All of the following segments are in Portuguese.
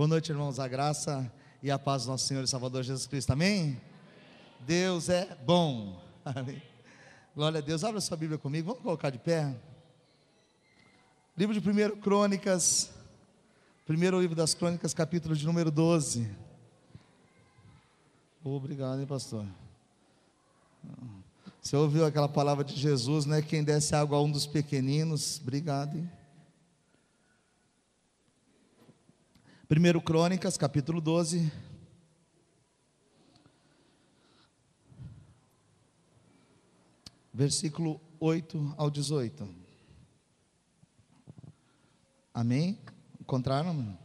Boa noite, irmãos. A graça e a paz do nosso Senhor e Salvador Jesus Cristo. Amém? Deus é bom. Amém. Glória a Deus. Abra sua Bíblia comigo. Vamos colocar de pé. Livro de 1 Crônicas. Primeiro livro das Crônicas, capítulo de número 12. Obrigado, hein, pastor. Você ouviu aquela palavra de Jesus, né? Quem desse água a um dos pequeninos, obrigado, hein? 1 Crônicas, capítulo 12. Versículo 8 ao 18. Amém? Encontraram? Amém.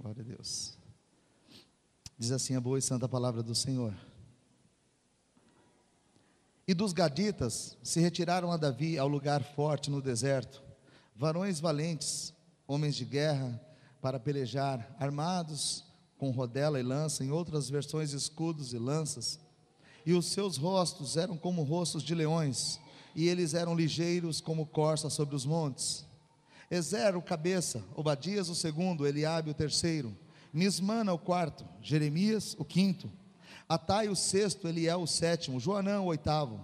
Glória a Deus. Diz assim a boa e santa palavra do Senhor. E dos gaditas se retiraram a Davi ao lugar forte no deserto, varões valentes, homens de guerra, para pelejar, armados com rodela e lança, em outras versões, escudos e lanças. E os seus rostos eram como rostos de leões, e eles eram ligeiros como corças sobre os montes. Ezer, o cabeça, Obadias, o segundo, Eliabe, o terceiro, Nismana, o quarto, Jeremias, o quinto, Atai, o sexto, Eliel, o sétimo, Joanã, o oitavo,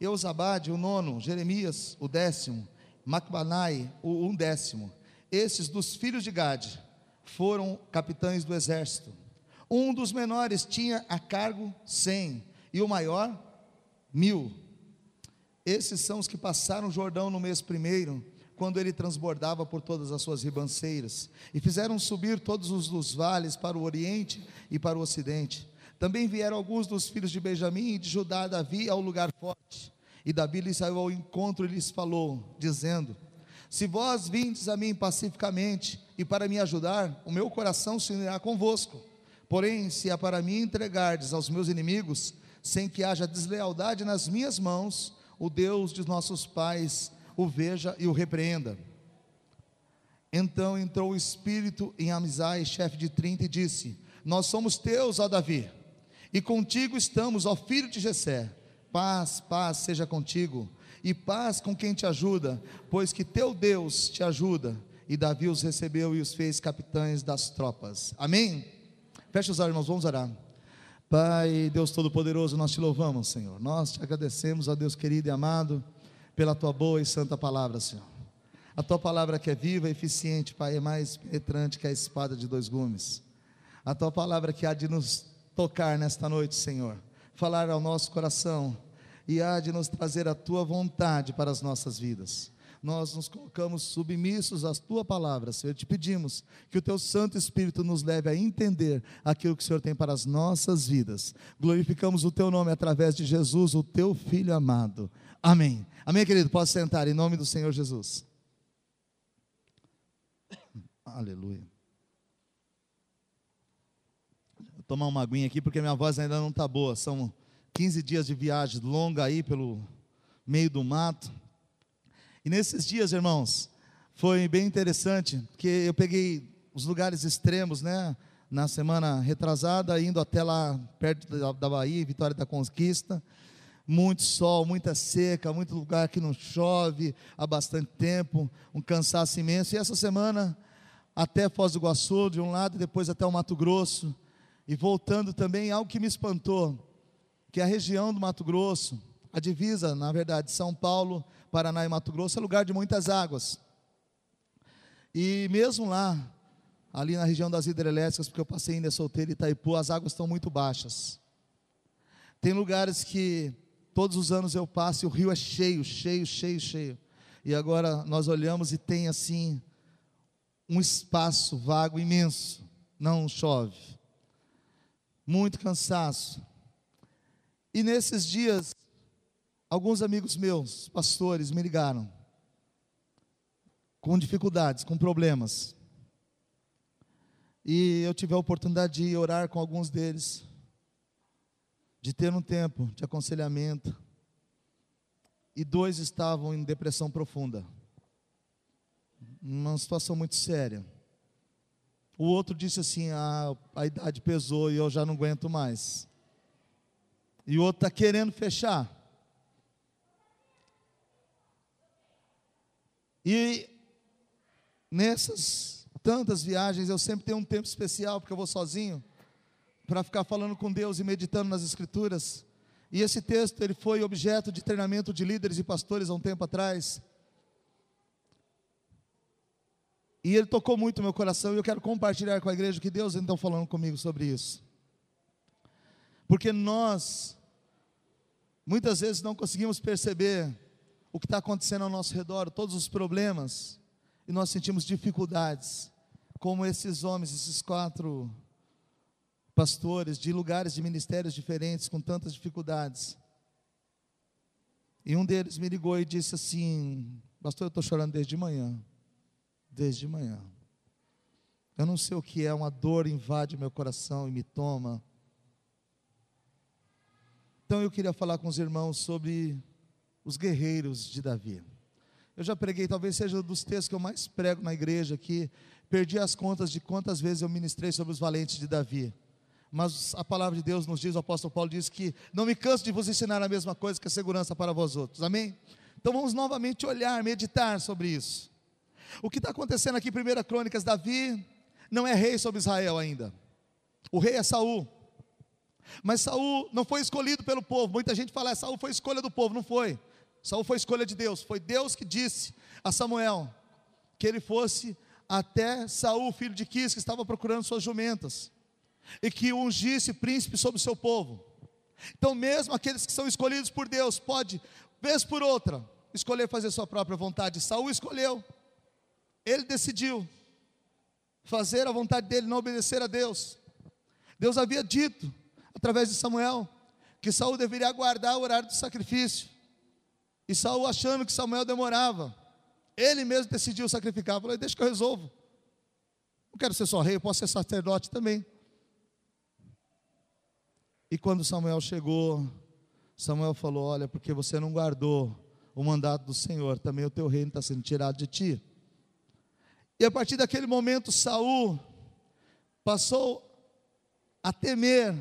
Eusabade, o nono, Jeremias, o décimo, Macbanai, o undécimo, esses dos filhos de Gade foram capitães do exército. Um dos menores tinha a cargo cem, e o maior, mil. Esses são os que passaram o Jordão no mês primeiro, quando ele transbordava por todas as suas ribanceiras, e fizeram subir todos os dos vales para o oriente e para o ocidente. Também vieram alguns dos filhos de Benjamim e de Judá Davi ao lugar forte. E Davi lhes saiu ao encontro e lhes falou, dizendo: se vós vindes a mim pacificamente e para me ajudar, o meu coração se unirá convosco. Porém, se é para mim entregardes aos meus inimigos, sem que haja deslealdade nas minhas mãos, o Deus de nossos pais o veja e o repreenda. Então entrou o espírito em Amizai, chefe de trinta, e disse: Nós somos teus, ó Davi, e contigo estamos, ó filho de Jessé. Paz, paz seja contigo e paz com quem te ajuda, pois que teu Deus te ajuda. E Davi os recebeu e os fez capitães das tropas. Amém? Fecha os olhos, irmãos, vamos orar. Pai, Deus Todo-Poderoso, nós te louvamos, Senhor. Nós te agradecemos, ó Deus querido e amado, pela tua boa e santa palavra, Senhor. A tua palavra que é viva e eficiente, Pai, é mais penetrante que a espada de dois gumes. A tua palavra que há de nos tocar nesta noite, Senhor. Falar ao nosso coração e há de nos trazer a tua vontade para as nossas vidas. Nós nos colocamos submissos à tua palavra, Senhor. Te pedimos que o teu Santo Espírito nos leve a entender aquilo que o Senhor tem para as nossas vidas. Glorificamos o teu nome através de Jesus, o teu filho amado. Amém. Amém, querido. Pode sentar em nome do Senhor Jesus. Aleluia. Vou tomar uma aguinha aqui porque minha voz ainda não está boa. São 15 dias de viagem longa aí pelo meio do mato. E nesses dias, irmãos, foi bem interessante, porque eu peguei os lugares extremos, né? Na semana retrasada, indo até lá perto da, Bahia, Vitória da Conquista. Muito sol, muita seca, muito lugar que não chove há bastante tempo, um cansaço imenso. E essa semana, até Foz do Iguaçu, de um lado, e depois até o Mato Grosso. E voltando também, algo que me espantou que a região do Mato Grosso, a divisa, na verdade, São Paulo, Paraná e Mato Grosso, é lugar de muitas águas. E mesmo lá, ali na região das hidrelétricas, porque eu passei ainda solteiro em Itaipu, as águas estão muito baixas. Tem lugares que todos os anos eu passo e o rio é cheio, cheio, cheio, cheio. E agora nós olhamos e tem assim um espaço vago imenso, não chove. Muito cansaço. E nesses dias, alguns amigos meus, pastores, me ligaram com dificuldades, com problemas. E eu tive a oportunidade de orar com alguns deles, de ter um tempo de aconselhamento. E dois estavam em depressão profunda, uma situação muito séria. O outro disse assim: ah, a idade pesou e eu já não aguento mais e o outro está querendo fechar. E nessas tantas viagens, eu sempre tenho um tempo especial, porque eu vou sozinho, para ficar falando com Deus e meditando nas Escrituras. E esse texto ele foi objeto de treinamento de líderes e pastores há um tempo atrás. E ele tocou muito meu coração e eu quero compartilhar com a igreja que Deus então falando comigo sobre isso. Porque nós muitas vezes não conseguimos perceber o que está acontecendo ao nosso redor, todos os problemas, e nós sentimos dificuldades, como esses homens, esses quatro pastores de lugares de ministérios diferentes, com tantas dificuldades. E um deles me ligou e disse assim: Pastor, eu estou chorando desde manhã. Desde manhã. Eu não sei o que é, uma dor invade meu coração e me toma. Então eu queria falar com os irmãos sobre os guerreiros de Davi. Eu já preguei, talvez seja um dos textos que eu mais prego na igreja aqui. Perdi as contas de quantas vezes eu ministrei sobre os valentes de Davi. Mas a palavra de Deus nos diz, o apóstolo Paulo diz que não me canso de vos ensinar a mesma coisa que a segurança para vós outros. Amém? Então vamos novamente olhar, meditar sobre isso. O que está acontecendo aqui, 1 Crônicas, Davi não é rei sobre Israel ainda. O rei é Saul. Mas Saul não foi escolhido pelo povo. Muita gente fala, ah, Saul foi escolha do povo, não foi. Saul foi escolha de Deus. Foi Deus que disse a Samuel que ele fosse até Saul, filho de Quis, que estava procurando suas jumentas e que ungisse príncipe sobre o seu povo. Então, mesmo aqueles que são escolhidos por Deus, pode, vez por outra, escolher fazer sua própria vontade. Saul escolheu, ele decidiu fazer a vontade dele, não obedecer a Deus. Deus havia dito, através de Samuel, que Saul deveria aguardar o horário do sacrifício. E Saul, achando que Samuel demorava, ele mesmo decidiu sacrificar. Falou: Deixa que eu resolvo. Não quero ser só rei, eu posso ser sacerdote também. E quando Samuel chegou, Samuel falou: Olha, porque você não guardou o mandato do Senhor, também o teu reino está sendo tirado de ti. E a partir daquele momento, Saul passou a temer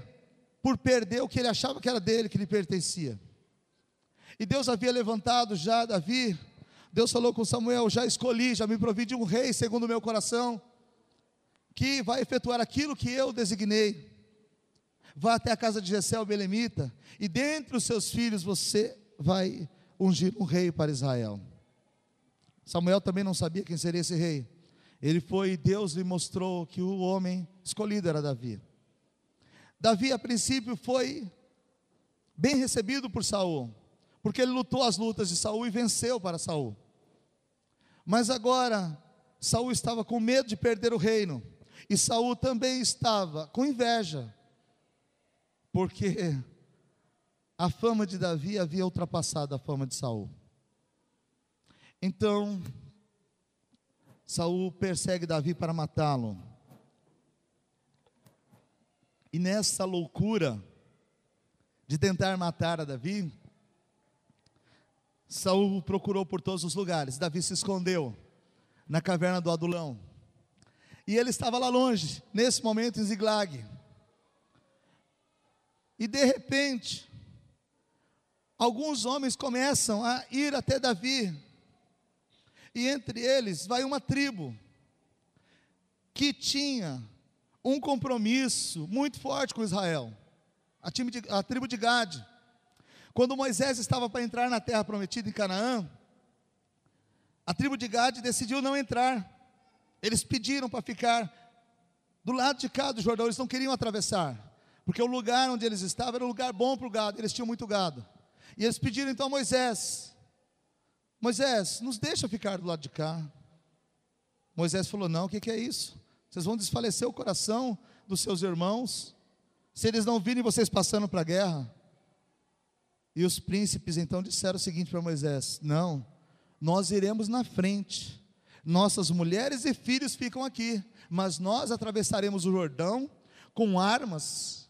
por perder o que ele achava que era dele, que lhe pertencia. E Deus havia levantado já Davi. Deus falou com Samuel: Já escolhi, já me provi de um rei segundo o meu coração, que vai efetuar aquilo que eu designei vá até a casa de Jessé o Belemita, e dentre os seus filhos você vai ungir um rei para Israel. Samuel também não sabia quem seria esse rei. Ele foi, Deus lhe mostrou que o homem escolhido era Davi. Davi, a princípio, foi bem recebido por Saul, porque ele lutou as lutas de Saul e venceu para Saul. Mas agora, Saul estava com medo de perder o reino, e Saul também estava com inveja, porque a fama de Davi havia ultrapassado a fama de Saul. Então, Saul persegue Davi para matá-lo. E nessa loucura de tentar matar a Davi, Saul procurou por todos os lugares. Davi se escondeu na caverna do Adulão. E ele estava lá longe, nesse momento em Ziglag. E de repente, alguns homens começam a ir até Davi. E entre eles vai uma tribo que tinha um compromisso muito forte com Israel, a, de, a tribo de Gade. Quando Moisés estava para entrar na terra prometida em Canaã, a tribo de Gade decidiu não entrar. Eles pediram para ficar do lado de cá do Jordão, eles não queriam atravessar porque o lugar onde eles estavam era um lugar bom para o gado, eles tinham muito gado. E eles pediram então a Moisés: Moisés, nos deixa ficar do lado de cá. Moisés falou: Não, o que, que é isso? Vocês vão desfalecer o coração dos seus irmãos, se eles não virem vocês passando para a guerra. E os príncipes então disseram o seguinte para Moisés: Não, nós iremos na frente, nossas mulheres e filhos ficam aqui, mas nós atravessaremos o Jordão com armas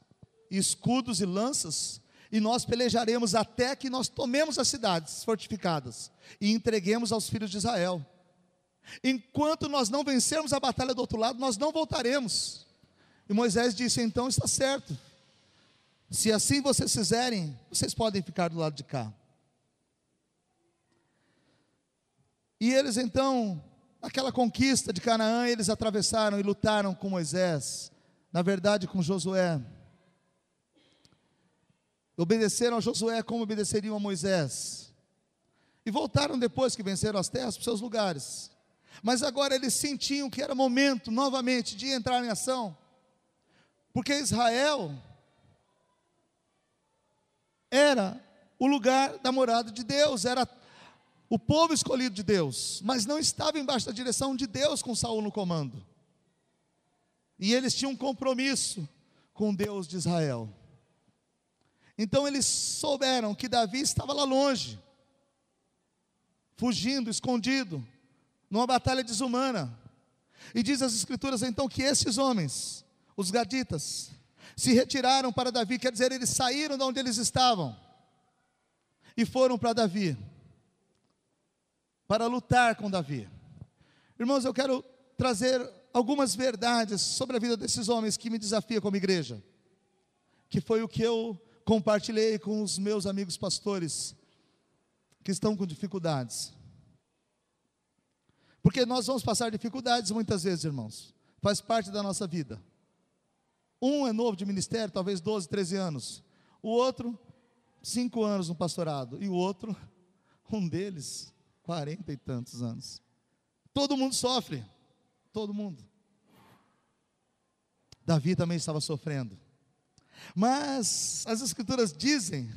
escudos e lanças, e nós pelejaremos até que nós tomemos as cidades fortificadas e entreguemos aos filhos de Israel. Enquanto nós não vencermos a batalha do outro lado, nós não voltaremos. E Moisés disse: então está certo. Se assim vocês fizerem, vocês podem ficar do lado de cá. E eles então aquela conquista de Canaã, eles atravessaram e lutaram com Moisés, na verdade com Josué. Obedeceram a Josué como obedeceriam a Moisés. E voltaram depois que venceram as terras para seus lugares. Mas agora eles sentiam que era momento novamente de entrar em ação. Porque Israel era o lugar da morada de Deus, era o povo escolhido de Deus, mas não estava embaixo da direção de Deus com Saul no comando. E eles tinham um compromisso com Deus de Israel. Então eles souberam que Davi estava lá longe, fugindo, escondido, numa batalha desumana. E diz as escrituras então que esses homens, os gaditas, se retiraram para Davi, quer dizer, eles saíram de onde eles estavam e foram para Davi para lutar com Davi. Irmãos, eu quero trazer algumas verdades sobre a vida desses homens que me desafia como igreja, que foi o que eu compartilhei com os meus amigos pastores que estão com dificuldades. Porque nós vamos passar dificuldades muitas vezes, irmãos. Faz parte da nossa vida. Um é novo de ministério, talvez 12, 13 anos. O outro, cinco anos no pastorado. E o outro, um deles, quarenta e tantos anos. Todo mundo sofre, todo mundo. Davi também estava sofrendo. Mas as escrituras dizem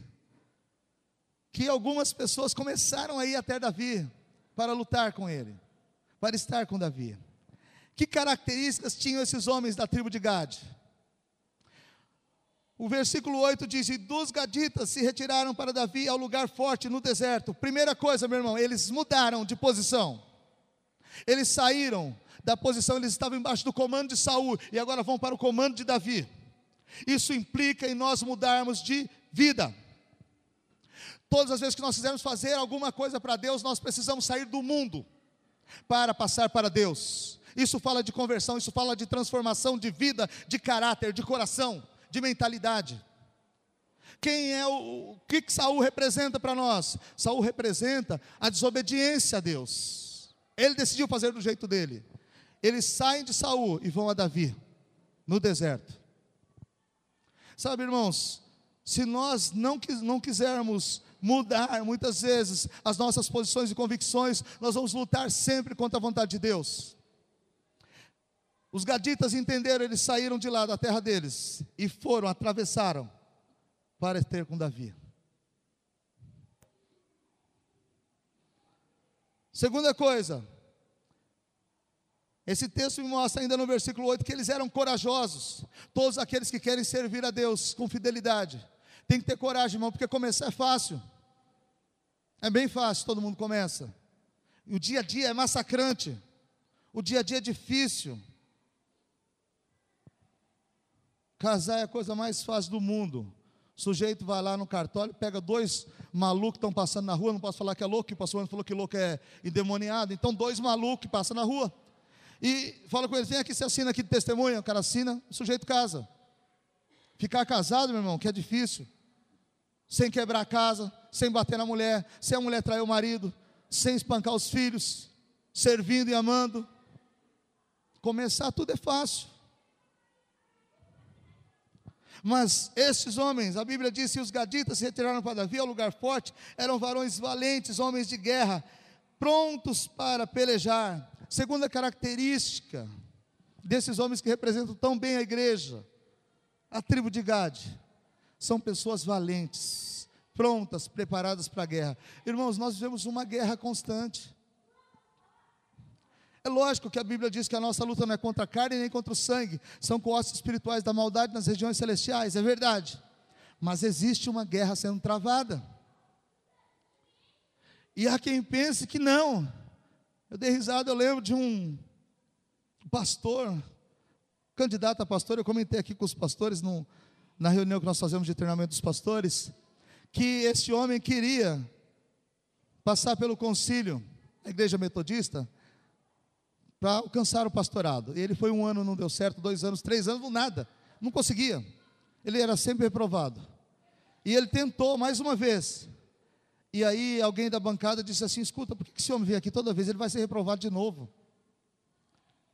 que algumas pessoas começaram a ir até Davi para lutar com ele, para estar com Davi. Que características tinham esses homens da tribo de Gade? O versículo 8 diz: E dos gaditas se retiraram para Davi ao lugar forte no deserto. Primeira coisa, meu irmão, eles mudaram de posição. Eles saíram da posição, eles estavam embaixo do comando de Saul e agora vão para o comando de Davi. Isso implica em nós mudarmos de vida. Todas as vezes que nós quisermos fazer alguma coisa para Deus, nós precisamos sair do mundo para passar para Deus. Isso fala de conversão, isso fala de transformação de vida, de caráter, de coração de mentalidade. Quem é o, o que, que Saul representa para nós? Saul representa a desobediência a Deus. Ele decidiu fazer do jeito dele. Eles saem de Saul e vão a Davi, no deserto. Sabe, irmãos, se nós não, não quisermos mudar muitas vezes as nossas posições e convicções, nós vamos lutar sempre contra a vontade de Deus. Os gaditas entenderam, eles saíram de lá da terra deles e foram, atravessaram para ter com Davi. Segunda coisa, esse texto me mostra ainda no versículo 8 que eles eram corajosos. Todos aqueles que querem servir a Deus com fidelidade, tem que ter coragem, irmão, porque começar é fácil. É bem fácil, todo mundo começa. E o dia a dia é massacrante. O dia a dia é difícil. Casar é a coisa mais fácil do mundo. O sujeito vai lá no cartório, pega dois malucos que estão passando na rua, não posso falar que é louco, que o pastor falou que louco é endemoniado, então dois malucos que passam na rua. E fala com eles, vem aqui, você assina aqui de testemunha, o cara assina, o sujeito casa. Ficar casado, meu irmão, que é difícil. Sem quebrar a casa, sem bater na mulher, sem a mulher trair o marido, sem espancar os filhos, servindo e amando. Começar tudo é fácil. Mas esses homens, a Bíblia diz que os gaditas se retiraram para Davi ao lugar forte, eram varões valentes, homens de guerra, prontos para pelejar. Segunda característica desses homens que representam tão bem a igreja, a tribo de Gade, são pessoas valentes, prontas, preparadas para a guerra. Irmãos, nós vivemos uma guerra constante. É lógico que a Bíblia diz que a nossa luta não é contra a carne nem contra o sangue, são com ossos espirituais da maldade nas regiões celestiais, é verdade. Mas existe uma guerra sendo travada. E há quem pense que não. Eu dei risada, eu lembro de um pastor, candidato a pastor, eu comentei aqui com os pastores no, na reunião que nós fazemos de treinamento dos pastores, que esse homem queria passar pelo concílio, a igreja metodista, para alcançar o pastorado. Ele foi um ano, não deu certo, dois anos, três anos, nada, não conseguia. Ele era sempre reprovado. E ele tentou mais uma vez. E aí alguém da bancada disse assim: escuta, por que esse homem vem aqui toda vez? Ele vai ser reprovado de novo.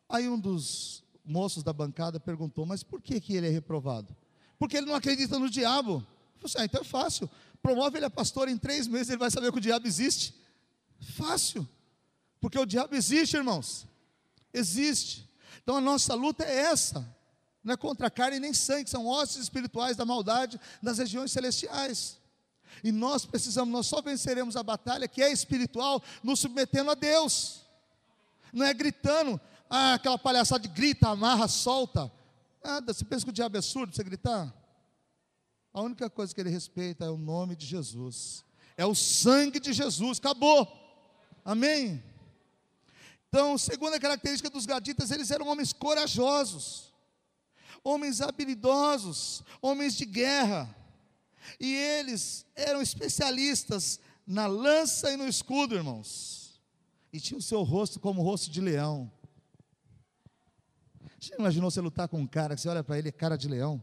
Aí um dos moços da bancada perguntou: Mas por que, que ele é reprovado? Porque ele não acredita no diabo. Eu falei assim, ah, então é fácil. Promove ele a pastor, em três meses ele vai saber que o diabo existe. Fácil. Porque o diabo existe, irmãos. Existe. Então a nossa luta é essa. Não é contra carne nem sangue, são ossos espirituais da maldade das regiões celestiais. E nós precisamos, nós só venceremos a batalha que é espiritual, nos submetendo a Deus. Não é gritando, ah, aquela palhaçada de grita, amarra, solta. Nada, você pensa que o diabo é surdo você gritar? A única coisa que ele respeita é o nome de Jesus, é o sangue de Jesus, acabou. Amém? Então, segunda característica dos gaditas, eles eram homens corajosos, homens habilidosos, homens de guerra. E eles eram especialistas na lança e no escudo, irmãos. E tinham o seu rosto como o rosto de leão. Você imaginou você lutar com um cara que você olha para ele, é cara de leão?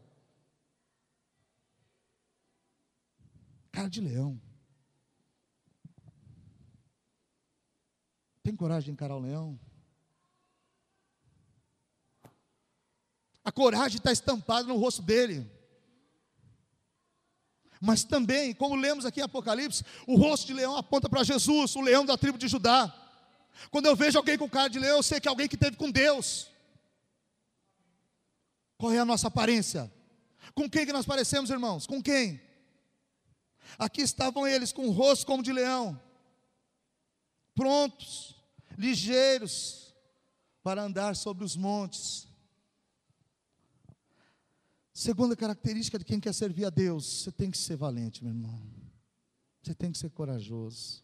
Cara de leão. Tem coragem de encarar o leão? A coragem está estampada no rosto dele. Mas também, como lemos aqui em Apocalipse, o rosto de leão aponta para Jesus, o leão da tribo de Judá. Quando eu vejo alguém com cara de leão, eu sei que é alguém que teve com Deus. Qual é a nossa aparência? Com quem que nós parecemos, irmãos? Com quem? Aqui estavam eles com o rosto como de leão, prontos, ligeiros para andar sobre os montes. Segunda característica de quem quer servir a Deus, você tem que ser valente, meu irmão. Você tem que ser corajoso.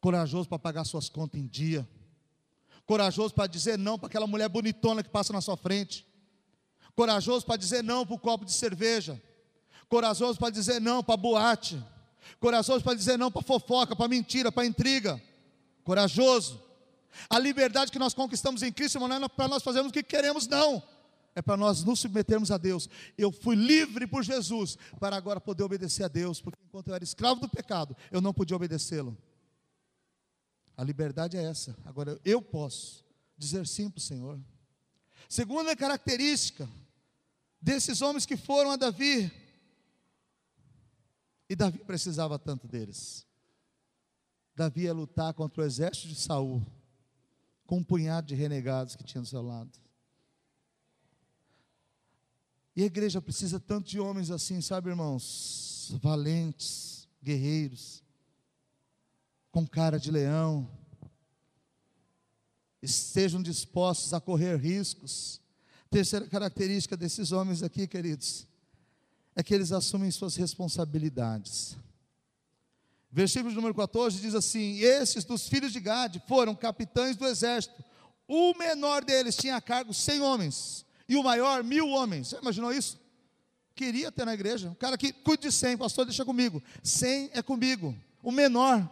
Corajoso para pagar suas contas em dia. Corajoso para dizer não para aquela mulher bonitona que passa na sua frente. Corajoso para dizer não para o copo de cerveja. Corajoso para dizer não para boate. Corajoso para dizer não para fofoca, para mentira, para intriga. Corajoso. A liberdade que nós conquistamos em Cristo não é para nós fazermos o que queremos, não. É para nós nos submetermos a Deus. Eu fui livre por Jesus para agora poder obedecer a Deus, porque enquanto eu era escravo do pecado, eu não podia obedecê-lo. A liberdade é essa. Agora eu posso dizer sim para o Senhor. Segunda característica desses homens que foram a Davi, e Davi precisava tanto deles. Davi ia lutar contra o exército de Saul com um punhado de renegados que tinha do seu lado. E a igreja precisa tanto de homens assim, sabe, irmãos? Valentes, guerreiros, com cara de leão, estejam dispostos a correr riscos. Terceira característica desses homens aqui, queridos, é que eles assumem suas responsabilidades. Versículo número 14 diz assim: Esses dos filhos de Gade foram capitães do exército. O menor deles tinha a cargo 100 homens, e o maior, mil homens. Você imaginou isso? Queria ter na igreja. O cara que cuide de 100, pastor, deixa comigo. 100 é comigo. O menor,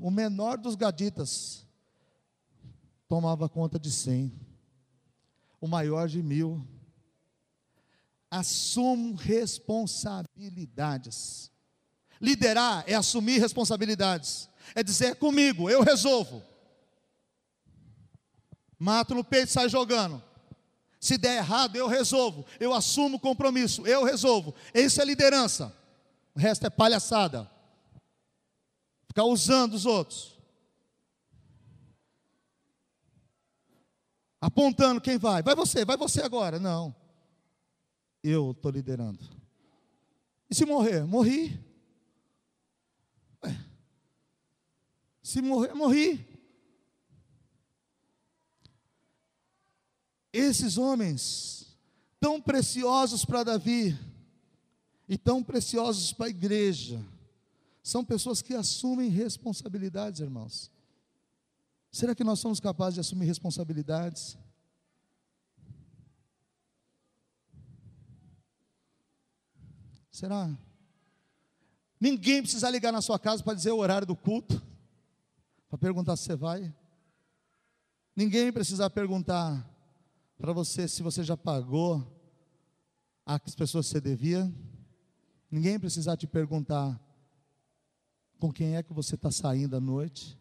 o menor dos gaditas, tomava conta de 100. O maior de mil. Assumo responsabilidades. Liderar é assumir responsabilidades, é dizer comigo, eu resolvo. Mato no peito e sai jogando. Se der errado, eu resolvo. Eu assumo o compromisso, eu resolvo. Isso é liderança. O resto é palhaçada. Ficar usando os outros. Apontando quem vai. Vai você, vai você agora. Não. Eu estou liderando. E se morrer? Morri. Se morrer, morri. Esses homens, tão preciosos para Davi, e tão preciosos para a igreja, são pessoas que assumem responsabilidades, irmãos. Será que nós somos capazes de assumir responsabilidades? Será? Ninguém precisa ligar na sua casa para dizer o horário do culto para perguntar se você vai. Ninguém precisa perguntar para você se você já pagou as pessoas que você devia. Ninguém precisa te perguntar com quem é que você está saindo à noite.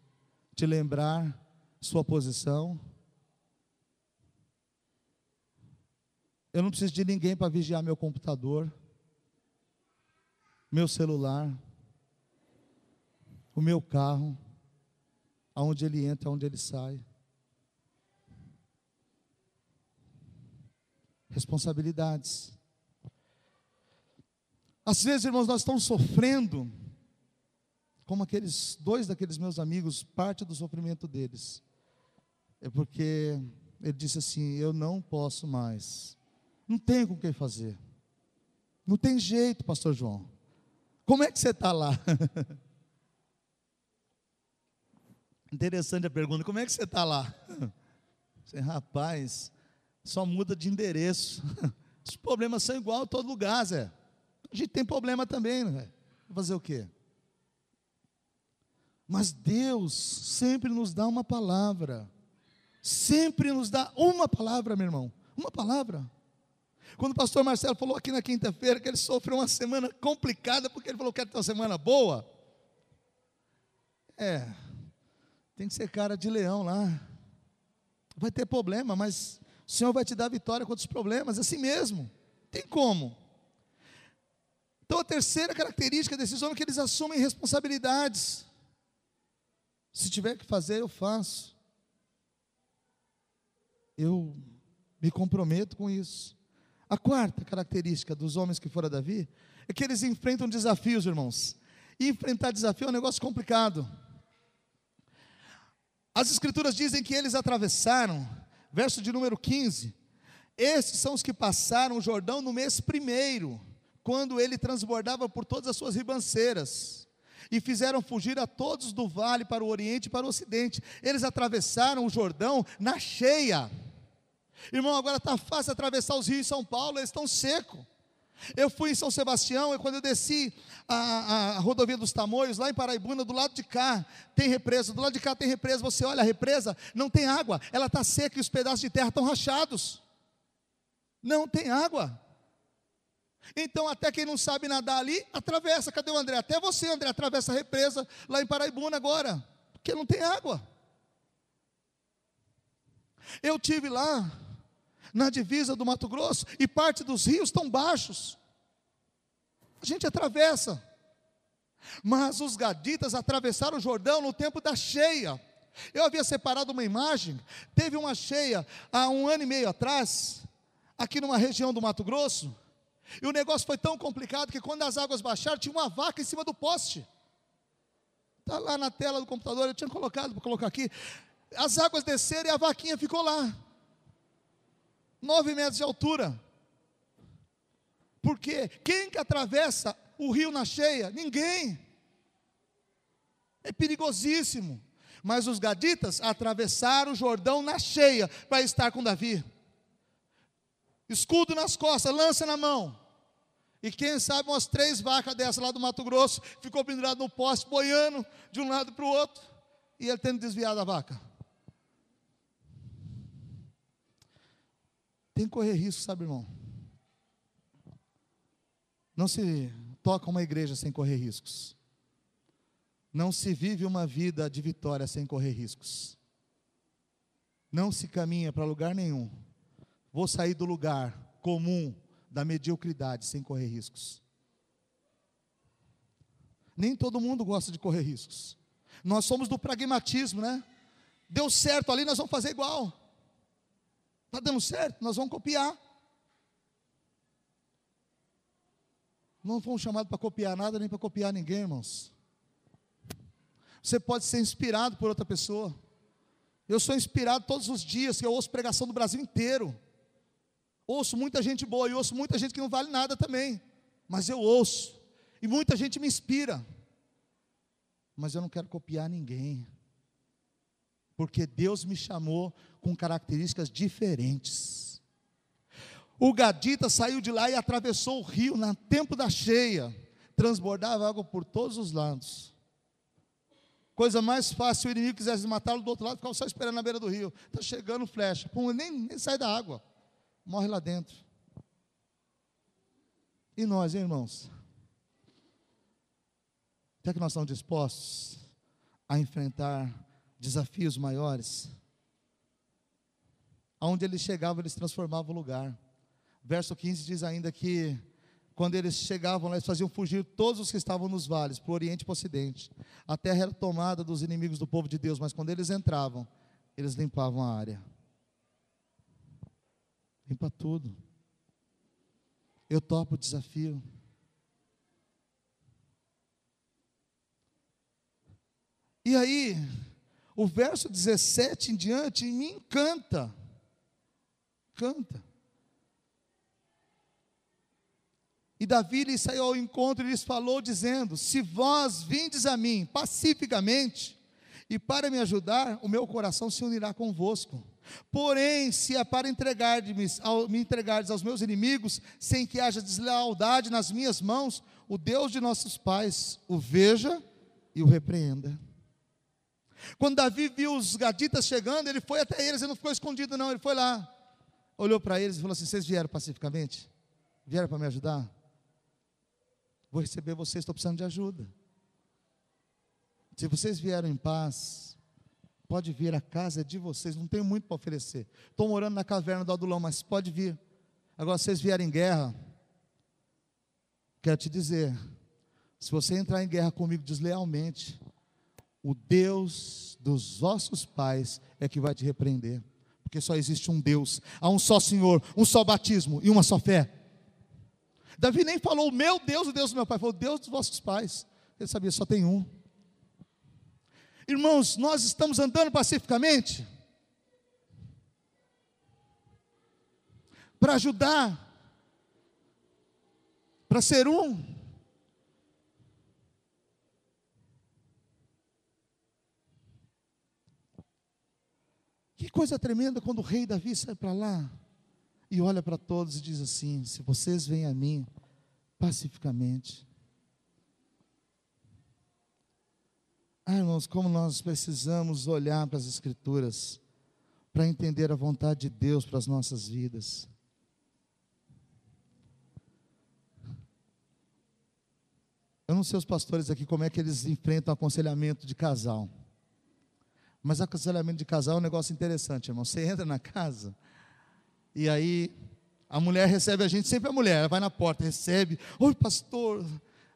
Te lembrar sua posição. Eu não preciso de ninguém para vigiar meu computador, meu celular, o meu carro, aonde ele entra, aonde ele sai. Responsabilidades. Às vezes, irmãos, nós estamos sofrendo, como aqueles dois daqueles meus amigos, parte do sofrimento deles. É porque ele disse assim: Eu não posso mais não tem com quem fazer. Não tem jeito, pastor João. Como é que você está lá? Interessante a pergunta, como é que você está lá? Você, rapaz, só muda de endereço. Os problemas são igual em todo lugar, Zé. A gente tem problema também, né? Fazer o quê? Mas Deus sempre nos dá uma palavra. Sempre nos dá uma palavra, meu irmão. Uma palavra. Quando o pastor Marcelo falou aqui na quinta-feira que ele sofreu uma semana complicada, porque ele falou que era uma semana boa. É, tem que ser cara de leão lá. Vai ter problema, mas o Senhor vai te dar vitória contra os problemas, assim mesmo. Tem como. Então a terceira característica desses homens é que eles assumem responsabilidades. Se tiver que fazer, eu faço. Eu me comprometo com isso. A quarta característica dos homens que foram a Davi é que eles enfrentam desafios, irmãos. E enfrentar desafio é um negócio complicado. As escrituras dizem que eles atravessaram, verso de número 15. Estes são os que passaram o Jordão no mês primeiro, quando ele transbordava por todas as suas ribanceiras e fizeram fugir a todos do vale para o oriente e para o ocidente. Eles atravessaram o Jordão na cheia. Irmão, agora está fácil atravessar os rios em São Paulo, eles estão secos. Eu fui em São Sebastião e quando eu desci a, a, a, rodovia dos Tamoios, lá em Paraibuna, do lado de cá tem represa, do lado de cá tem represa. Você olha a represa, não tem água, ela está seca e os pedaços de terra estão rachados. Não tem água. Então, até quem não sabe nadar ali, atravessa. Cadê o André? Até você, André, atravessa a represa lá em Paraibuna agora, porque não tem água. Eu tive lá na divisa do Mato Grosso, e parte dos rios estão baixos. A gente atravessa. Mas os gaditas atravessaram o Jordão no tempo da cheia. Eu havia separado uma imagem, teve uma cheia há um ano e meio atrás, aqui numa região do Mato Grosso, e o negócio foi tão complicado que quando as águas baixaram, tinha uma vaca em cima do poste. Está lá na tela do computador, eu tinha colocado para colocar aqui. As águas desceram e a vaquinha ficou lá nove metros de altura. Porque quem que atravessa o rio na cheia? Ninguém. É perigosíssimo. Mas os gaditas atravessaram o Jordão na cheia para estar com Davi. Escudo nas costas, lança na mão. E quem sabe umas três vacas dessas lá do Mato Grosso ficou pendurado no poste, boiando de um lado para o outro, e ele tendo desviado a vaca. Tem que correr risco, sabe, irmão? Não se toca uma igreja sem correr riscos. Não se vive uma vida de vitória sem correr riscos. Não se caminha para lugar nenhum. Vou sair do lugar comum da mediocridade sem correr riscos. Nem todo mundo gosta de correr riscos. Nós somos do pragmatismo, né? Deu certo ali, nós vamos fazer igual. Está dando certo? Nós vamos copiar. Não fomos chamados para copiar nada, nem para copiar ninguém, irmãos. Você pode ser inspirado por outra pessoa. Eu sou inspirado todos os dias, eu ouço pregação do Brasil inteiro. Ouço muita gente boa e ouço muita gente que não vale nada também. Mas eu ouço. E muita gente me inspira. Mas eu não quero copiar ninguém porque Deus me chamou com características diferentes. O gadita saiu de lá e atravessou o rio no tempo da cheia, transbordava água por todos os lados. Coisa mais fácil, se o inimigo quisesse matá-lo do outro lado, ficava só esperando na beira do rio. Está chegando flecha, Pum, nem, nem sai da água, morre lá dentro. E nós, hein, irmãos? Até que nós estamos dispostos a enfrentar desafios maiores, aonde eles chegavam, eles transformavam o lugar. Verso 15 diz ainda que quando eles chegavam lá, eles faziam fugir todos os que estavam nos vales, para o oriente e para o ocidente. A terra era tomada dos inimigos do povo de Deus, mas quando eles entravam, eles limpavam a área. Limpa tudo. Eu topo o desafio. E aí, o verso 17 em diante me encanta. Canta. E Davi lhe saiu ao encontro e lhes falou, dizendo: Se vós vindes a mim pacificamente, e para me ajudar, o meu coração se unirá convosco. Porém, se é para entregar-me me entregardes aos meus inimigos, sem que haja deslealdade nas minhas mãos, o Deus de nossos pais o veja e o repreenda. Quando Davi viu os gaditas chegando, ele foi até eles, ele não ficou escondido, não, ele foi lá, olhou para eles e falou assim: Vocês vieram pacificamente? Vieram para me ajudar? Vou receber vocês, estou precisando de ajuda. Se vocês vieram em paz, pode vir, a casa é de vocês, não tenho muito para oferecer. Estou morando na caverna do Adulão, mas pode vir. Agora, se vocês vierem em guerra, quero te dizer, se você entrar em guerra comigo deslealmente, o Deus dos vossos pais é que vai te repreender. Porque só existe um Deus, há um só Senhor, um só batismo e uma só fé. Davi nem falou meu Deus, o Deus do meu pai, falou Deus dos vossos pais. Ele sabia, só tem um. Irmãos, nós estamos andando pacificamente para ajudar, para ser um. Que coisa tremenda quando o rei Davi sai para lá e olha para todos e diz assim: Se vocês vêm a mim pacificamente. Ah, irmãos, como nós precisamos olhar para as Escrituras para entender a vontade de Deus para as nossas vidas. Eu não sei os pastores aqui como é que eles enfrentam aconselhamento de casal. Mas aconselhamento de casal é um negócio interessante, irmão. Você entra na casa, e aí a mulher recebe a gente, sempre a mulher, ela vai na porta, recebe, oi pastor,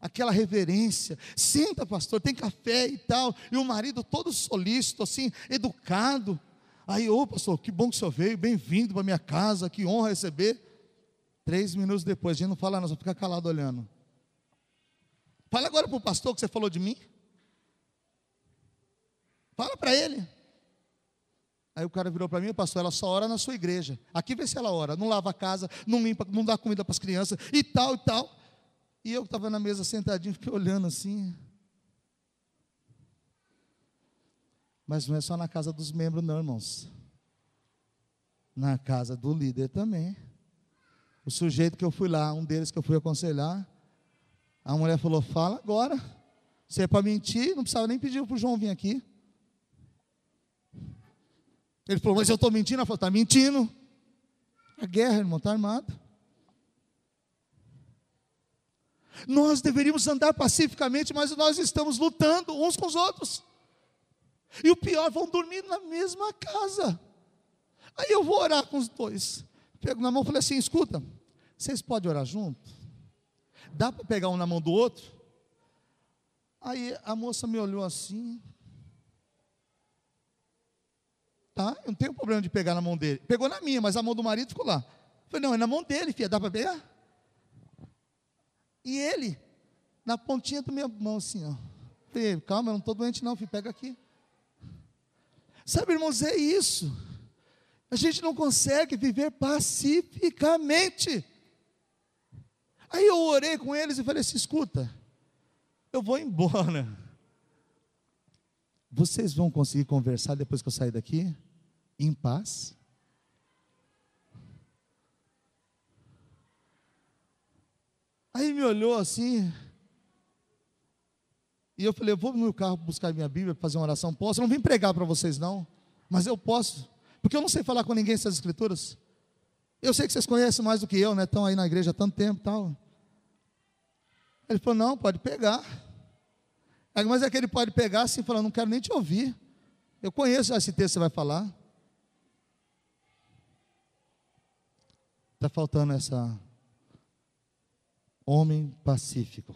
aquela reverência, senta pastor, tem café e tal, e o marido todo solícito, assim, educado, aí, ô pastor, que bom que o senhor veio, bem-vindo para minha casa, que honra receber, três minutos depois, a gente não fala não, só fica calado olhando, fala agora para o pastor que você falou de mim, fala para ele, Aí o cara virou para mim, pastor, ela só ora na sua igreja. Aqui vê se ela ora, não lava a casa, não limpa, não dá comida para as crianças e tal e tal. E eu que estava na mesa sentadinho, fiquei olhando assim. Mas não é só na casa dos membros, não, irmãos. Na casa do líder também. O sujeito que eu fui lá, um deles que eu fui aconselhar, a mulher falou: fala agora. Se é para mentir, não precisava nem pedir para o João vir aqui. Ele falou, mas eu estou mentindo. Ela falou, está mentindo. A guerra, irmão, está armada. Nós deveríamos andar pacificamente, mas nós estamos lutando uns com os outros. E o pior, vão dormir na mesma casa. Aí eu vou orar com os dois. Pego na mão e falei assim: escuta, vocês podem orar junto? Dá para pegar um na mão do outro? Aí a moça me olhou assim, Tá? Eu não tenho problema de pegar na mão dele. Pegou na minha, mas a mão do marido ficou lá. Falei, não, é na mão dele, filha, dá para pegar? E ele, na pontinha da minha mão, assim, ó. Falei, calma, eu não estou doente, não, filho, pega aqui. Sabe, irmãos, é isso. A gente não consegue viver pacificamente. Aí eu orei com eles e falei assim: escuta, eu vou embora. Vocês vão conseguir conversar depois que eu sair daqui? Em paz? Aí me olhou assim. E eu falei, eu vou no meu carro buscar minha Bíblia, fazer uma oração. Posso? Eu não vim pregar para vocês, não. Mas eu posso. Porque eu não sei falar com ninguém essas escrituras. Eu sei que vocês conhecem mais do que eu, né? Estão aí na igreja há tanto tempo e tal. Ele falou, não, pode pegar. Mas é que ele pode pegar assim falar, não quero nem te ouvir. Eu conheço esse texto que você vai falar. Está faltando essa homem pacífico.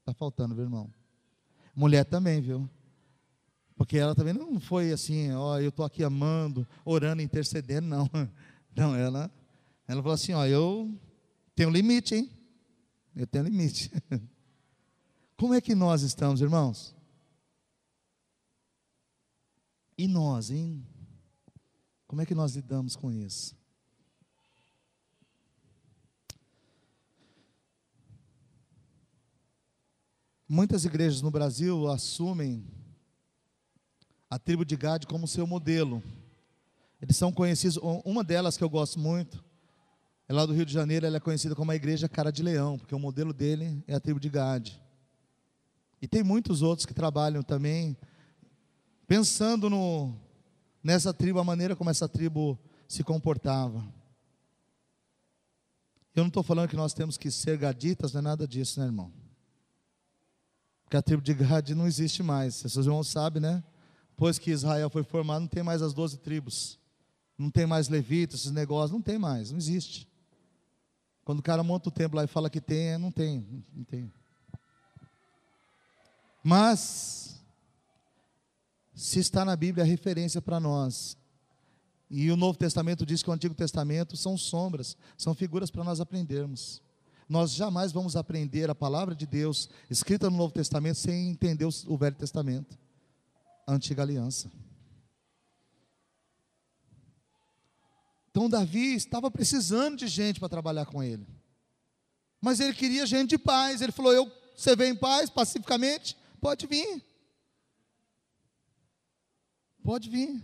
Está faltando, viu, irmão? Mulher também, viu? Porque ela também não foi assim, ó, eu estou aqui amando, orando, intercedendo, não. Não, ela, ela falou assim, ó, eu tenho limite, hein? Eu tenho limite. Como é que nós estamos, irmãos? E nós, hein? Como é que nós lidamos com isso? Muitas igrejas no Brasil assumem a tribo de Gade como seu modelo. Eles são conhecidos, uma delas que eu gosto muito, é lá do Rio de Janeiro, ela é conhecida como a igreja cara de leão, porque o modelo dele é a tribo de Gade. E tem muitos outros que trabalham também, pensando no, nessa tribo, a maneira como essa tribo se comportava. Eu não estou falando que nós temos que ser gaditas, não é nada disso, né, irmão? Porque a tribo de Gade não existe mais. Seus irmãos sabem, né? Depois que Israel foi formado, não tem mais as doze tribos. Não tem mais levitas, esses negócios, não tem mais, não existe. Quando o cara monta o templo lá e fala que tem, é, não tem, não tem. Mas, se está na Bíblia, é referência para nós. E o Novo Testamento diz que o Antigo Testamento são sombras, são figuras para nós aprendermos. Nós jamais vamos aprender a palavra de Deus escrita no Novo Testamento sem entender o Velho Testamento, a antiga aliança. Então Davi estava precisando de gente para trabalhar com ele. Mas ele queria gente de paz. Ele falou: Eu, você vem em paz, pacificamente? Pode vir. Pode vir.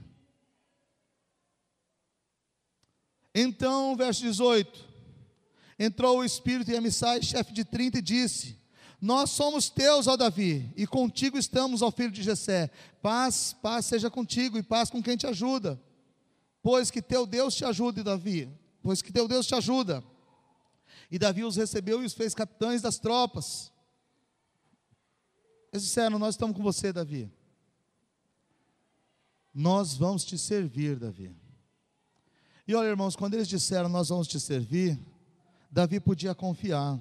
Então, verso 18: Entrou o Espírito em Amissai, chefe de 30, e disse: Nós somos teus, ó Davi, e contigo estamos, ó filho de Jessé. Paz, paz seja contigo, e paz com quem te ajuda pois que teu Deus te ajude, Davi, pois que teu Deus te ajuda. E Davi os recebeu e os fez capitães das tropas. Eles disseram: Nós estamos com você, Davi. Nós vamos te servir, Davi. E olha, irmãos, quando eles disseram: Nós vamos te servir, Davi podia confiar,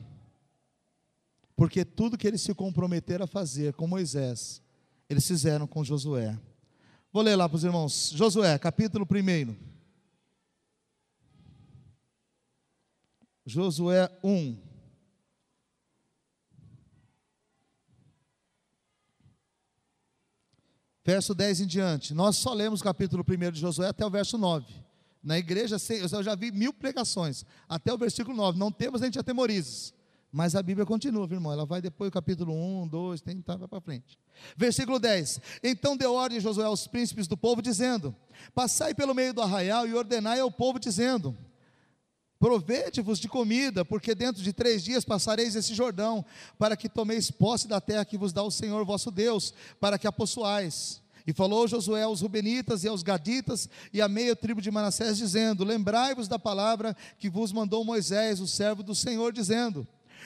porque tudo que eles se comprometeram a fazer com Moisés, eles fizeram com Josué. Vou ler lá para os irmãos. Josué, capítulo 1. Josué 1. Verso 10 em diante. Nós só lemos o capítulo 1 de Josué até o verso 9. Na igreja, eu já vi mil pregações, até o versículo 9. Não temos, a gente atemorizes. Mas a Bíblia continua, irmão. Ela vai depois, capítulo 1, 2, tem, tá, vai para frente. Versículo 10: Então deu ordem Josué aos príncipes do povo, dizendo: Passai pelo meio do arraial e ordenai ao povo, dizendo: Provede-vos de comida, porque dentro de três dias passareis esse Jordão, para que tomeis posse da terra que vos dá o Senhor vosso Deus, para que a possuais. E falou Josué aos Rubenitas e aos Gaditas e à meia tribo de Manassés, dizendo: Lembrai-vos da palavra que vos mandou Moisés, o servo do Senhor, dizendo: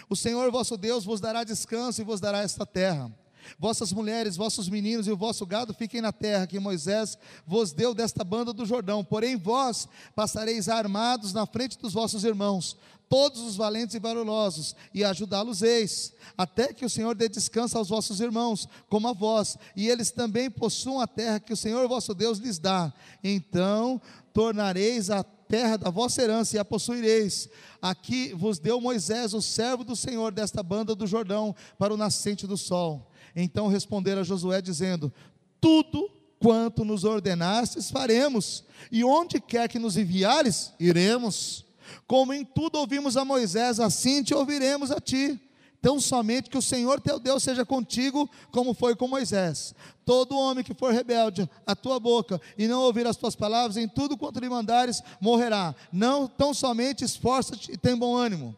o Senhor vosso Deus vos dará descanso e vos dará esta terra. Vossas mulheres, vossos meninos e o vosso gado fiquem na terra que Moisés vos deu desta banda do Jordão. Porém, vós passareis armados na frente dos vossos irmãos, todos os valentes e valorosos, e ajudá-los-eis, até que o Senhor dê descanso aos vossos irmãos, como a vós, e eles também possuam a terra que o Senhor vosso Deus lhes dá. Então tornareis a terra da vossa herança e a possuireis. Aqui vos deu Moisés, o servo do Senhor, desta banda do Jordão, para o nascente do sol. Então responderam a Josué, dizendo: Tudo quanto nos ordenastes, faremos, e onde quer que nos enviares, iremos. Como em tudo ouvimos a Moisés, assim te ouviremos a ti Tão somente que o Senhor teu Deus seja contigo, como foi com Moisés. Todo homem que for rebelde à tua boca e não ouvir as tuas palavras, em tudo quanto lhe mandares, morrerá. Não tão somente esforça-te e tem bom ânimo.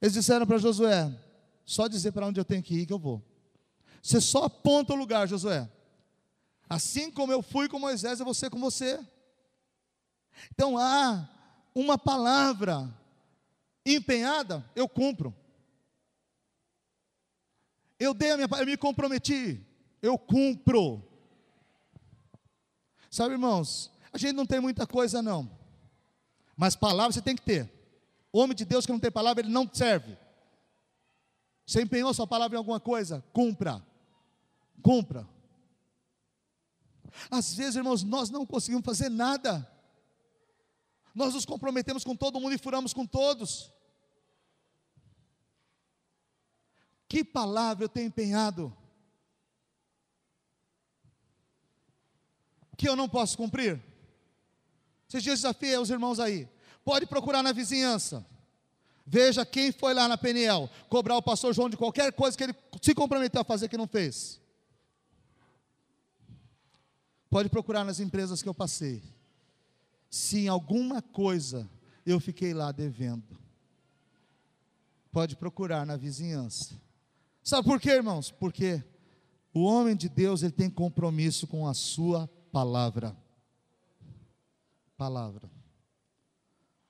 Eles disseram para Josué: só dizer para onde eu tenho que ir que eu vou. Você só aponta o lugar, Josué. Assim como eu fui com Moisés, eu vou ser com você. Então há uma palavra empenhada, eu cumpro. Eu dei a minha eu me comprometi, eu cumpro. Sabe, irmãos, a gente não tem muita coisa não. Mas palavra você tem que ter. O homem de Deus que não tem palavra, ele não serve. Você empenhou sua palavra em alguma coisa? Cumpra. Cumpra. Às vezes, irmãos, nós não conseguimos fazer nada. Nós nos comprometemos com todo mundo e furamos com todos. Que palavra eu tenho empenhado? Que eu não posso cumprir? Esses dias desafiei os irmãos aí. Pode procurar na vizinhança. Veja quem foi lá na Peniel cobrar o pastor João de qualquer coisa que ele se comprometeu a fazer que não fez. Pode procurar nas empresas que eu passei. Se em alguma coisa eu fiquei lá devendo. Pode procurar na vizinhança. Sabe por quê, irmãos? Porque o homem de Deus ele tem compromisso com a sua palavra. Palavra.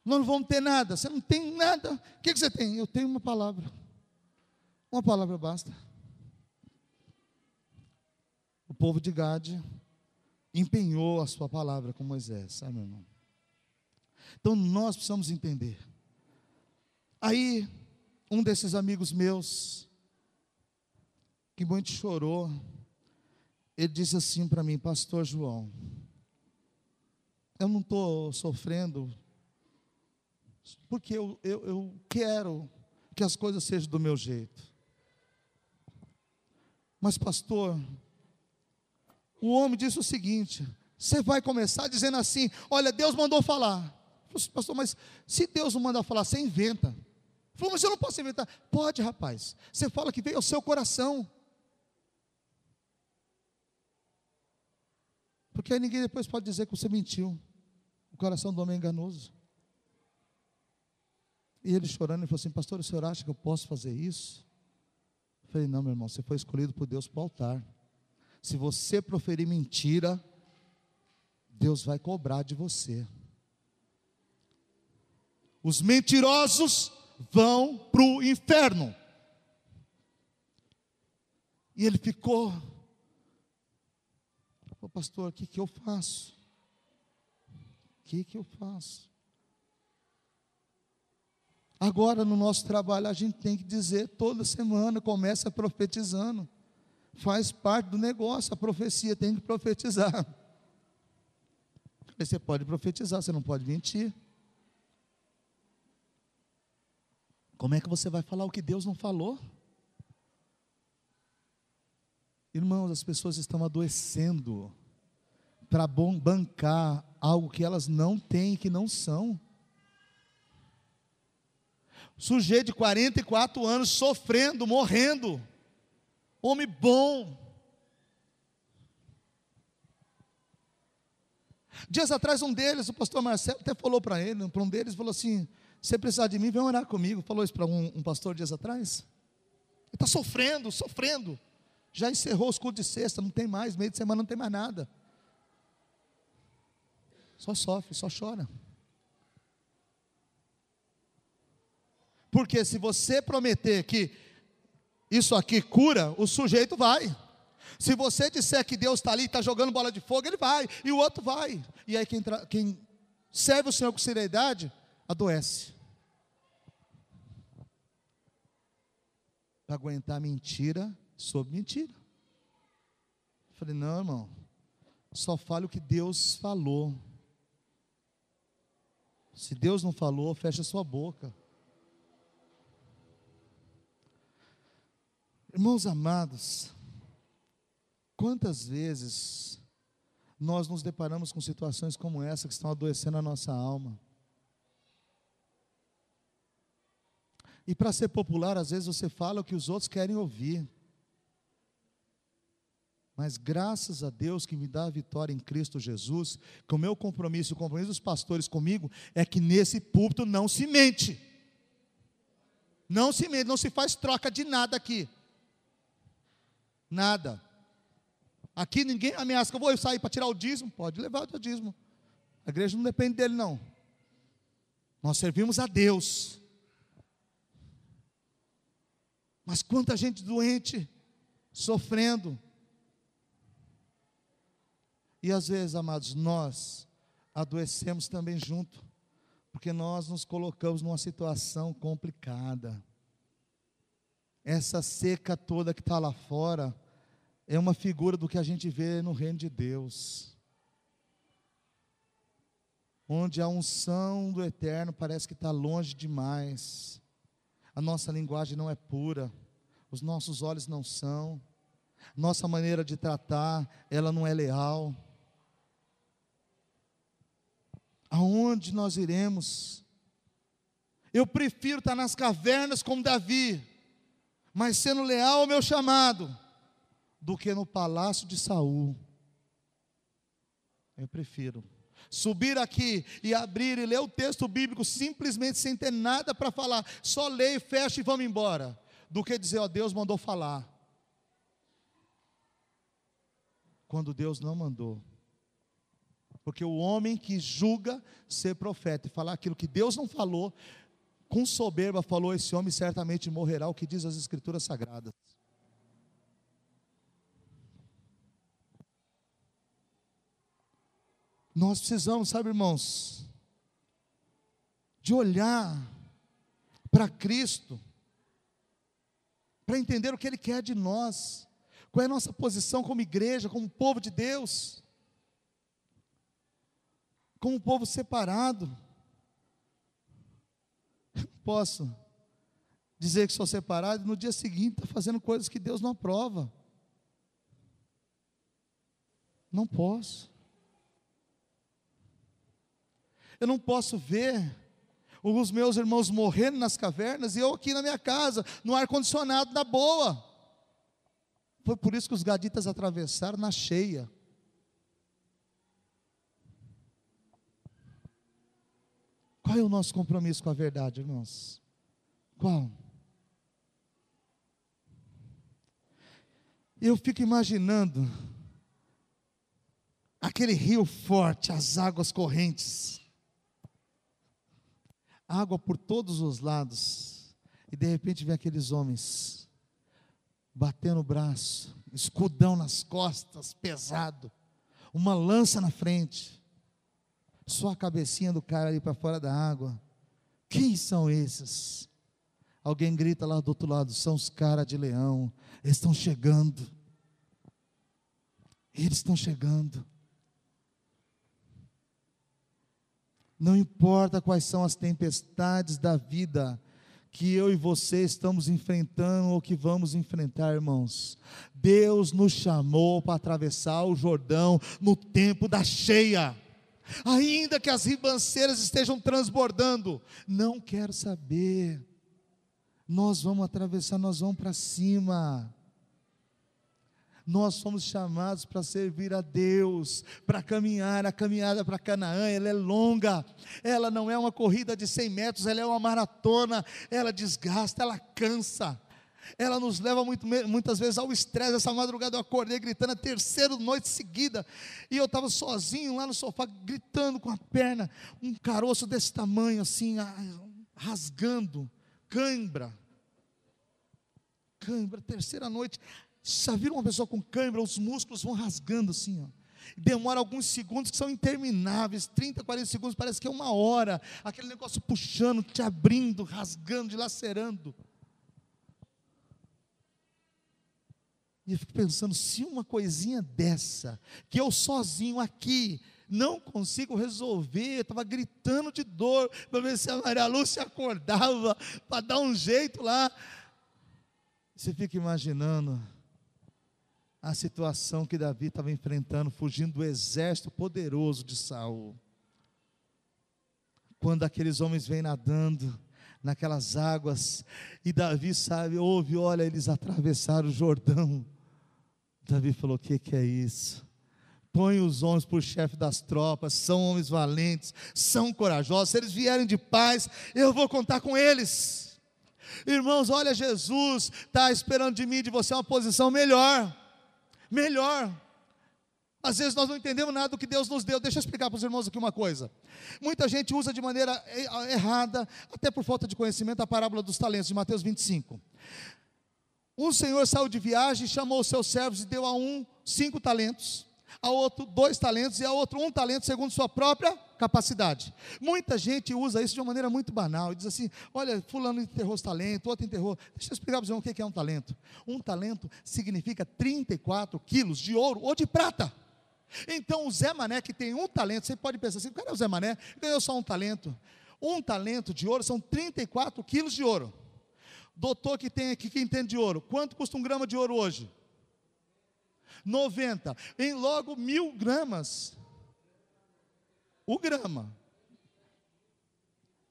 Nós não vamos ter nada. Você não tem nada. O que, você tem? Eu tenho uma palavra. Uma palavra basta. O povo de Gade empenhou a sua palavra com Moisés, sabe, meu irmão? Então nós precisamos entender. Aí, um desses amigos meus, que muito chorou, ele disse assim para mim, Pastor João, eu não estou sofrendo porque eu, eu, eu quero que as coisas sejam do meu jeito. Mas, pastor, o homem disse o seguinte: você vai começar dizendo assim: olha, Deus mandou falar. Falei, pastor, mas se Deus não manda falar, você inventa. Falou, mas eu não posso inventar. Pode, rapaz. Você fala que veio ao seu coração. Porque aí ninguém depois pode dizer que você mentiu. O coração do homem é enganoso. E ele chorando, ele falou assim: Pastor, o senhor acha que eu posso fazer isso? Eu falei: Não, meu irmão, você foi escolhido por Deus para o altar. Se você proferir mentira, Deus vai cobrar de você. Os mentirosos vão para o inferno. E ele ficou, Ô pastor, o que, que eu faço? O que, que eu faço? Agora, no nosso trabalho, a gente tem que dizer toda semana, começa profetizando. Faz parte do negócio, a profecia tem que profetizar. Você pode profetizar, você não pode mentir. Como é que você vai falar o que Deus não falou? Irmãos, as pessoas estão adoecendo para bancar algo que elas não têm, que não são. Sujeito de 44 anos sofrendo, morrendo. Homem bom. Dias atrás, um deles, o pastor Marcelo, até falou para ele, para um deles, falou assim: Se precisar de mim, vem orar comigo. Falou isso para um, um, pastor dias atrás. Ele está sofrendo, sofrendo. Já encerrou os cultos de sexta, não tem mais, meio de semana não tem mais nada. Só sofre, só chora. Porque se você prometer que isso aqui cura, o sujeito vai. Se você disser que Deus está ali, está jogando bola de fogo, ele vai, e o outro vai. E aí quem, quem serve o Senhor com seriedade, adoece. Para aguentar mentira sobre mentira. Eu falei, não, irmão, só fale o que Deus falou. Se Deus não falou, fecha sua boca. Irmãos amados, quantas vezes nós nos deparamos com situações como essa que estão adoecendo a nossa alma? E para ser popular, às vezes você fala o que os outros querem ouvir. Mas graças a Deus que me dá a vitória em Cristo Jesus, que o meu compromisso, o compromisso dos pastores comigo, é que nesse púlpito não se mente. Não se mente, não se faz troca de nada aqui. Nada. Aqui ninguém ameaça que eu vou sair para tirar o dízimo. Pode levar o dízimo. A igreja não depende dele, não. Nós servimos a Deus. Mas quanta gente doente, sofrendo. E às vezes, amados, nós adoecemos também junto, porque nós nos colocamos numa situação complicada. Essa seca toda que está lá fora é uma figura do que a gente vê no reino de Deus onde a unção do eterno parece que está longe demais. A nossa linguagem não é pura, os nossos olhos não são, nossa maneira de tratar, ela não é leal. Aonde nós iremos? Eu prefiro estar nas cavernas como Davi, mas sendo leal ao meu chamado, do que no palácio de Saul. Eu prefiro subir aqui e abrir e ler o texto bíblico simplesmente sem ter nada para falar, só leio, fecha e vamos embora, do que dizer, ó, Deus mandou falar. Quando Deus não mandou. Porque o homem que julga ser profeta e falar aquilo que Deus não falou, com soberba falou: esse homem certamente morrerá, o que diz as Escrituras Sagradas. Nós precisamos, sabe, irmãos, de olhar para Cristo, para entender o que Ele quer de nós, qual é a nossa posição como igreja, como povo de Deus, como povo separado. Posso dizer que sou separado e no dia seguinte está fazendo coisas que Deus não aprova. Não posso. Eu não posso ver os meus irmãos morrendo nas cavernas e eu aqui na minha casa, no ar-condicionado, na boa. Foi por isso que os gaditas atravessaram na cheia. Qual é o nosso compromisso com a verdade, irmãos? Qual? Eu fico imaginando aquele rio forte, as águas correntes água por todos os lados, e de repente vem aqueles homens batendo o braço, escudão nas costas, pesado, uma lança na frente, só a cabecinha do cara ali para fora da água. Quem são esses? Alguém grita lá do outro lado: são os caras de leão, eles estão chegando. Eles estão chegando. Não importa quais são as tempestades da vida que eu e você estamos enfrentando ou que vamos enfrentar, irmãos. Deus nos chamou para atravessar o Jordão no tempo da cheia. Ainda que as ribanceiras estejam transbordando, não quero saber. Nós vamos atravessar, nós vamos para cima. Nós somos chamados para servir a Deus, para caminhar. A caminhada para Canaã, ela é longa. Ela não é uma corrida de 100 metros, ela é uma maratona. Ela desgasta, ela cansa. Ela nos leva muito, muitas vezes ao estresse. Essa madrugada eu acordei gritando a terceira noite seguida. E eu estava sozinho lá no sofá, gritando com a perna, um caroço desse tamanho, assim, rasgando, cãibra. Cãibra, terceira noite, já viram uma pessoa com câimbra, os músculos vão rasgando assim, ó. Demora alguns segundos que são intermináveis, 30, 40 segundos, parece que é uma hora, aquele negócio puxando, te abrindo, rasgando, dilacerando. E eu fico pensando, se uma coisinha dessa, que eu sozinho aqui, não consigo resolver, estava gritando de dor, para ver se a Maria Lúcia acordava, para dar um jeito lá. Você fica imaginando, a situação que Davi estava enfrentando, fugindo do exército poderoso de Saul. Quando aqueles homens vêm nadando naquelas águas, e Davi sabe, ouve, olha, eles atravessaram o Jordão. Davi falou: O que, que é isso? Põe os homens por chefe das tropas, são homens valentes, são corajosos. Se eles vierem de paz, eu vou contar com eles. Irmãos, olha, Jesus está esperando de mim, de você, uma posição melhor melhor. Às vezes nós não entendemos nada do que Deus nos deu. Deixa eu explicar para os irmãos aqui uma coisa. Muita gente usa de maneira errada, até por falta de conhecimento, a parábola dos talentos de Mateus 25. Um senhor saiu de viagem, chamou os seus servos e deu a um cinco talentos, a outro dois talentos e a outro um talento segundo sua própria capacidade. Muita gente usa isso de uma maneira muito banal e diz assim: olha, fulano enterrou os talentos, outro enterrou. Deixa eu explicar para você o que é um talento. Um talento significa 34 quilos de ouro ou de prata. Então o Zé Mané que tem um talento, você pode pensar assim, cara, o Zé Mané ganhou só um talento. Um talento de ouro são 34 quilos de ouro. Doutor que tem aqui, que entende de ouro, quanto custa um grama de ouro hoje? 90. Em logo mil gramas. O grama.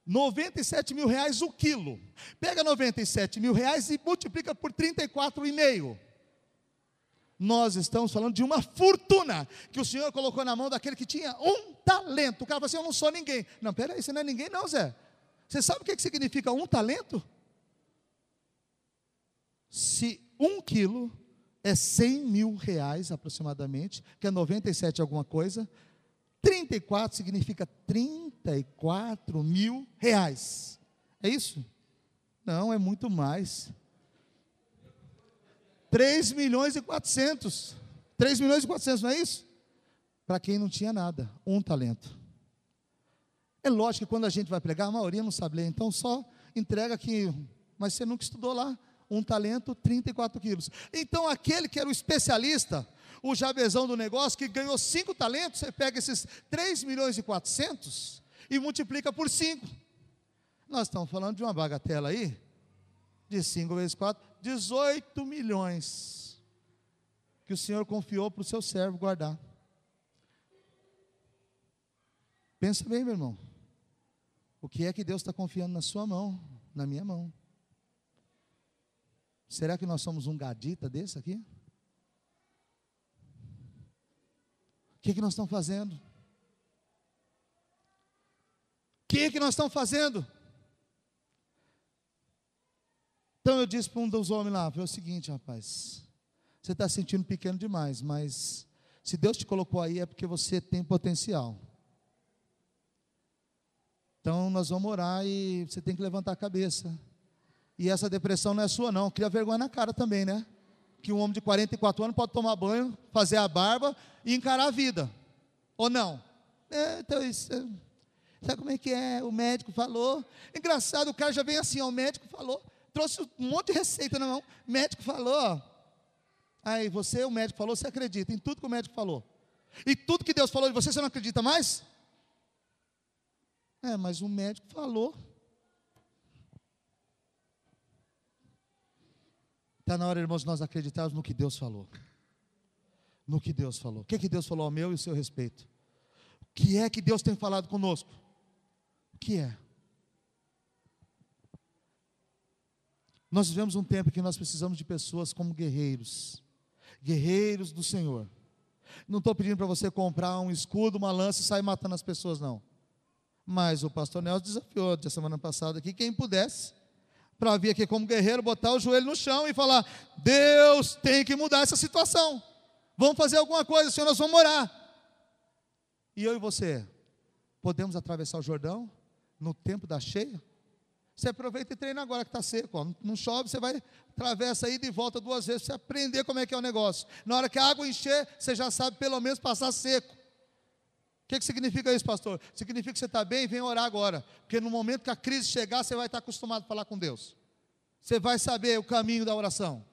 97 mil reais o quilo. Pega 97 mil reais e multiplica por 34,5. Nós estamos falando de uma fortuna que o Senhor colocou na mão daquele que tinha um talento. O cara falou assim: Eu não sou ninguém. Não, peraí, você não é ninguém, não, Zé. Você sabe o que significa um talento? Se um quilo é 100 mil reais aproximadamente, que é 97 alguma coisa, 34 significa 34 mil reais. É isso? Não, é muito mais. 3 milhões e 400. 3 milhões e 400, não é isso? Para quem não tinha nada, um talento. É lógico que quando a gente vai pregar, a maioria não sabe ler, então só entrega que, mas você nunca estudou lá, um talento, 34 quilos. Então aquele que era o especialista, o jabezão do negócio, que ganhou cinco talentos, você pega esses 3 milhões e 400 e multiplica por 5. Nós estamos falando de uma bagatela aí, de 5 vezes 4, 18 milhões, que o Senhor confiou para o seu servo guardar. Pensa bem, meu irmão. O que é que Deus está confiando na sua mão, na minha mão? Será que nós somos um gadita desse aqui? O que, é que nós estamos fazendo? O que, é que nós estamos fazendo? Então eu disse para um dos homens lá, foi o seguinte, rapaz, você está sentindo pequeno demais, mas se Deus te colocou aí é porque você tem potencial. Então nós vamos orar e você tem que levantar a cabeça. E essa depressão não é sua não, cria vergonha na cara também, né? Que um homem de 44 anos pode tomar banho, fazer a barba e encarar a vida. Ou não? É, então isso, é, sabe como é que é? O médico falou. Engraçado, o cara já vem assim, ó, o médico falou trouxe um monte de receita na mão. O médico falou, Aí você, o médico falou, você acredita em tudo que o médico falou. E tudo que Deus falou de você, você não acredita mais? É, mas o médico falou. Está na hora, irmãos, nós acreditarmos no que Deus falou. No que Deus falou. O que, que Deus falou ao meu e ao seu respeito? O que é que Deus tem falado conosco? O que é? Nós vivemos um tempo que nós precisamos de pessoas como guerreiros, guerreiros do Senhor. Não estou pedindo para você comprar um escudo, uma lança e sair matando as pessoas, não. Mas o pastor Nelson desafiou de semana passada aqui, quem pudesse, para vir aqui como guerreiro, botar o joelho no chão e falar: Deus tem que mudar essa situação. Vamos fazer alguma coisa, Senhor, nós vamos orar. E eu e você, podemos atravessar o Jordão no tempo da cheia? Você aproveita e treina agora que está seco. Ó. Não chove, você vai, atravessa aí de volta duas vezes, você aprender como é que é o negócio. Na hora que a água encher, você já sabe pelo menos passar seco. O que, que significa isso, pastor? Significa que você está bem, vem orar agora. Porque no momento que a crise chegar, você vai estar acostumado a falar com Deus. Você vai saber o caminho da oração.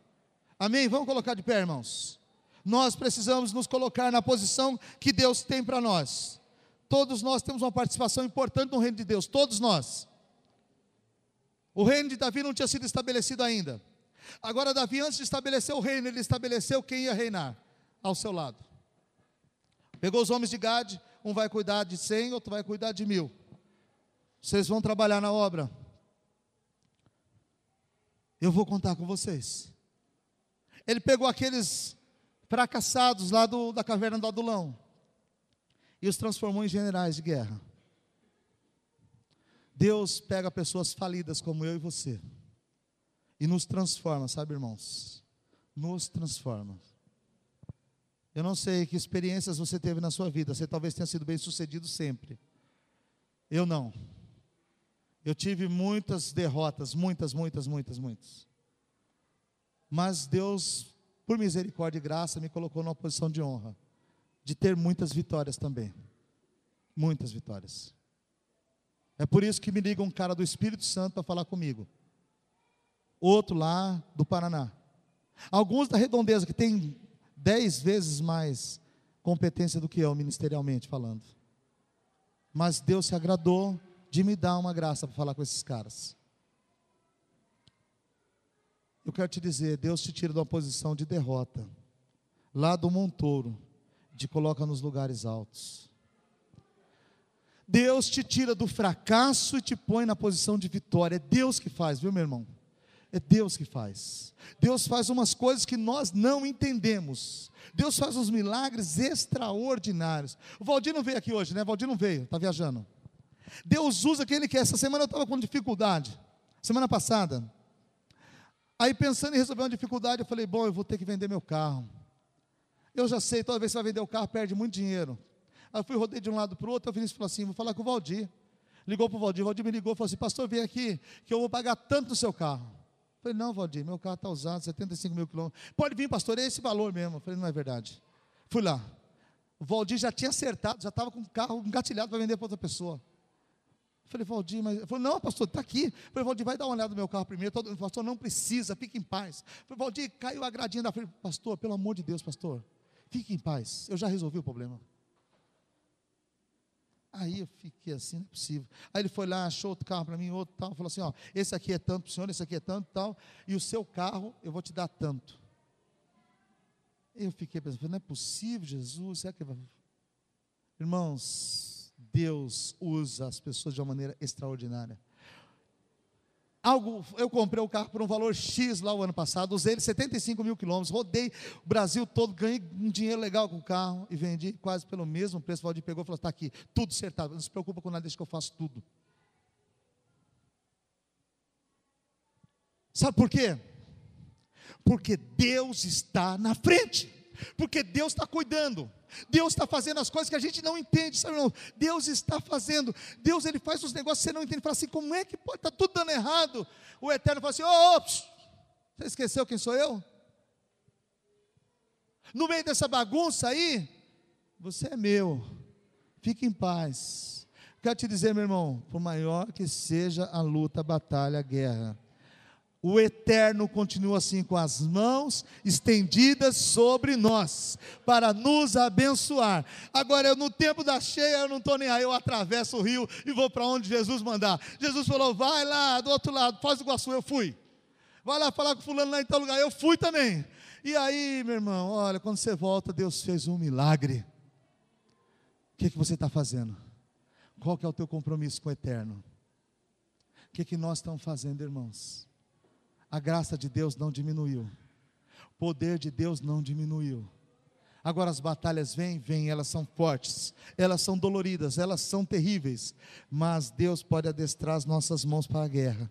Amém? Vamos colocar de pé, irmãos. Nós precisamos nos colocar na posição que Deus tem para nós. Todos nós temos uma participação importante no reino de Deus, todos nós. O reino de Davi não tinha sido estabelecido ainda. Agora, Davi, antes de estabelecer o reino, ele estabeleceu quem ia reinar ao seu lado. Pegou os homens de Gade, um vai cuidar de cem, outro vai cuidar de mil. Vocês vão trabalhar na obra. Eu vou contar com vocês. Ele pegou aqueles fracassados lá do, da caverna do Adulão e os transformou em generais de guerra. Deus pega pessoas falidas como eu e você e nos transforma, sabe, irmãos? Nos transforma. Eu não sei que experiências você teve na sua vida, você talvez tenha sido bem sucedido sempre. Eu não. Eu tive muitas derrotas, muitas, muitas, muitas, muitas. Mas Deus, por misericórdia e graça, me colocou numa posição de honra. de ter muitas vitórias também. Muitas vitórias. É por isso que me liga um cara do Espírito Santo para falar comigo. Outro lá do Paraná. Alguns da redondeza que tem dez vezes mais competência do que eu, ministerialmente falando. Mas Deus se agradou de me dar uma graça para falar com esses caras. Eu quero te dizer, Deus te tira de uma posição de derrota, lá do montouro, te coloca nos lugares altos. Deus te tira do fracasso e te põe na posição de vitória. É Deus que faz, viu, meu irmão? É Deus que faz. Deus faz umas coisas que nós não entendemos. Deus faz uns milagres extraordinários. O Valdir não veio aqui hoje, né? O Valdir não veio, está viajando. Deus usa quem Ele quer. Essa semana eu estava com dificuldade. Semana passada. Aí pensando em resolver uma dificuldade, eu falei, bom, eu vou ter que vender meu carro. Eu já sei, toda vez que você vai vender o carro, perde muito dinheiro. Aí eu fui, rodei de um lado para o outro, o Vinícius falou assim, vou falar com o Valdir. Ligou para o Valdir, o Valdir me ligou e falou assim, pastor, vem aqui, que eu vou pagar tanto no seu carro. Falei, não, Valdir, meu carro está usado, 75 mil quilômetros. Pode vir, pastor, é esse valor mesmo. Falei, não é verdade. Fui lá. O Valdir já tinha acertado, já estava com o carro engatilhado para vender para outra pessoa. Falei, Valdir, mas. Falei, não, pastor, está aqui. Falei, Valdir, vai dar uma olhada no meu carro primeiro. Todo... Pastor, não precisa, fique em paz. Falei, Valdir, caiu a gradinha da frente. Pastor, pelo amor de Deus, pastor, fique em paz. Eu já resolvi o problema. Aí eu fiquei assim, não é possível. Aí ele foi lá, achou outro carro para mim, outro tal, falou assim: ó, esse aqui é tanto para o senhor, esse aqui é tanto tal, e o seu carro eu vou te dar tanto. Eu fiquei pensando, não é possível, Jesus, será que vai... Irmãos, Deus usa as pessoas de uma maneira extraordinária. Algo, eu comprei o carro por um valor X lá o ano passado, usei ele 75 mil quilômetros, rodei o Brasil todo, ganhei um dinheiro legal com o carro e vendi quase pelo mesmo preço. O Valdir pegou e falou: está aqui, tudo acertado, não se preocupa com nada, deixa que eu faço tudo. Sabe por quê? Porque Deus está na frente porque Deus está cuidando. Deus está fazendo as coisas que a gente não entende, sabe não? Deus está fazendo. Deus ele faz os negócios que você não entende. Fala assim, como é que pode estar tá tudo dando errado? O Eterno fala assim, ô, oh, você esqueceu quem sou eu? No meio dessa bagunça aí, você é meu. Fique em paz. Quero te dizer, meu irmão, por maior que seja a luta, a batalha, a guerra, o Eterno continua assim com as mãos estendidas sobre nós, para nos abençoar. Agora, eu, no tempo da cheia, eu não estou nem aí, eu atravesso o rio e vou para onde Jesus mandar. Jesus falou: vai lá do outro lado, faz o Iguaçu, eu fui. Vai lá falar com fulano lá em tal lugar, eu fui também. E aí, meu irmão, olha, quando você volta, Deus fez um milagre. O que, que você está fazendo? Qual que é o teu compromisso com o Eterno? O que, que nós estamos fazendo, irmãos? A graça de Deus não diminuiu, o poder de Deus não diminuiu. Agora as batalhas vêm, vêm, elas são fortes, elas são doloridas, elas são terríveis, mas Deus pode adestrar as nossas mãos para a guerra.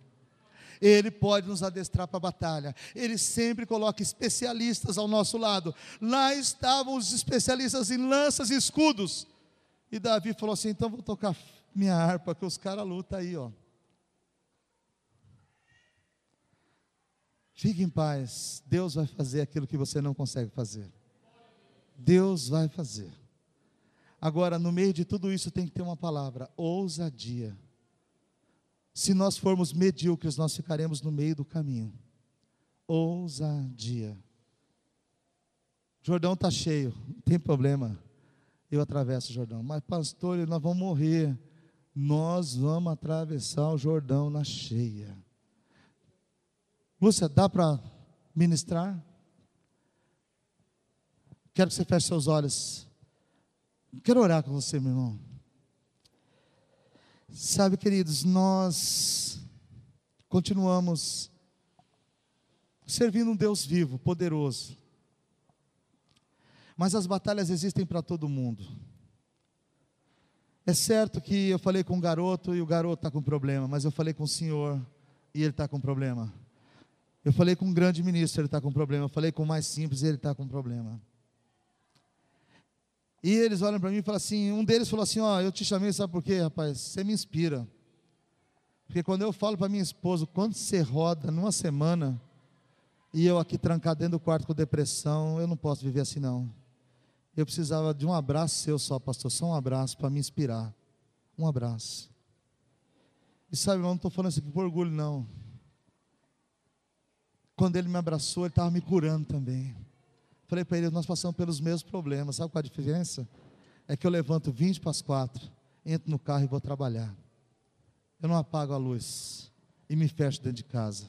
Ele pode nos adestrar para a batalha. Ele sempre coloca especialistas ao nosso lado. Lá estavam os especialistas em lanças e escudos. E Davi falou assim: então vou tocar minha harpa, que os caras lutam aí, ó. Fique em paz. Deus vai fazer aquilo que você não consegue fazer. Deus vai fazer. Agora, no meio de tudo isso, tem que ter uma palavra: ousadia. Se nós formos medíocres, nós ficaremos no meio do caminho. Ousadia. Jordão está cheio, não tem problema. Eu atravesso o Jordão. Mas, pastor, nós vamos morrer. Nós vamos atravessar o Jordão na cheia. Lúcia, dá para ministrar? Quero que você feche seus olhos. Quero orar com você, meu irmão. Sabe, queridos, nós continuamos servindo um Deus vivo, poderoso. Mas as batalhas existem para todo mundo. É certo que eu falei com um garoto e o garoto está com problema, mas eu falei com o senhor e ele está com problema. Eu falei com um grande ministro, ele está com problema. Eu falei com o mais simples, ele está com problema. E eles olham para mim e falam assim: um deles falou assim: Ó, eu te chamei, sabe por quê, rapaz? Você me inspira. Porque quando eu falo para minha esposa, quando você roda numa semana, e eu aqui trancado dentro do quarto com depressão, eu não posso viver assim não. Eu precisava de um abraço seu só, pastor, só um abraço para me inspirar. Um abraço. E sabe, eu não estou falando isso aqui por orgulho, não. Quando ele me abraçou, ele estava me curando também. Falei para ele, nós passamos pelos mesmos problemas. Sabe qual a diferença? É que eu levanto 20 para as 4, entro no carro e vou trabalhar. Eu não apago a luz e me fecho dentro de casa.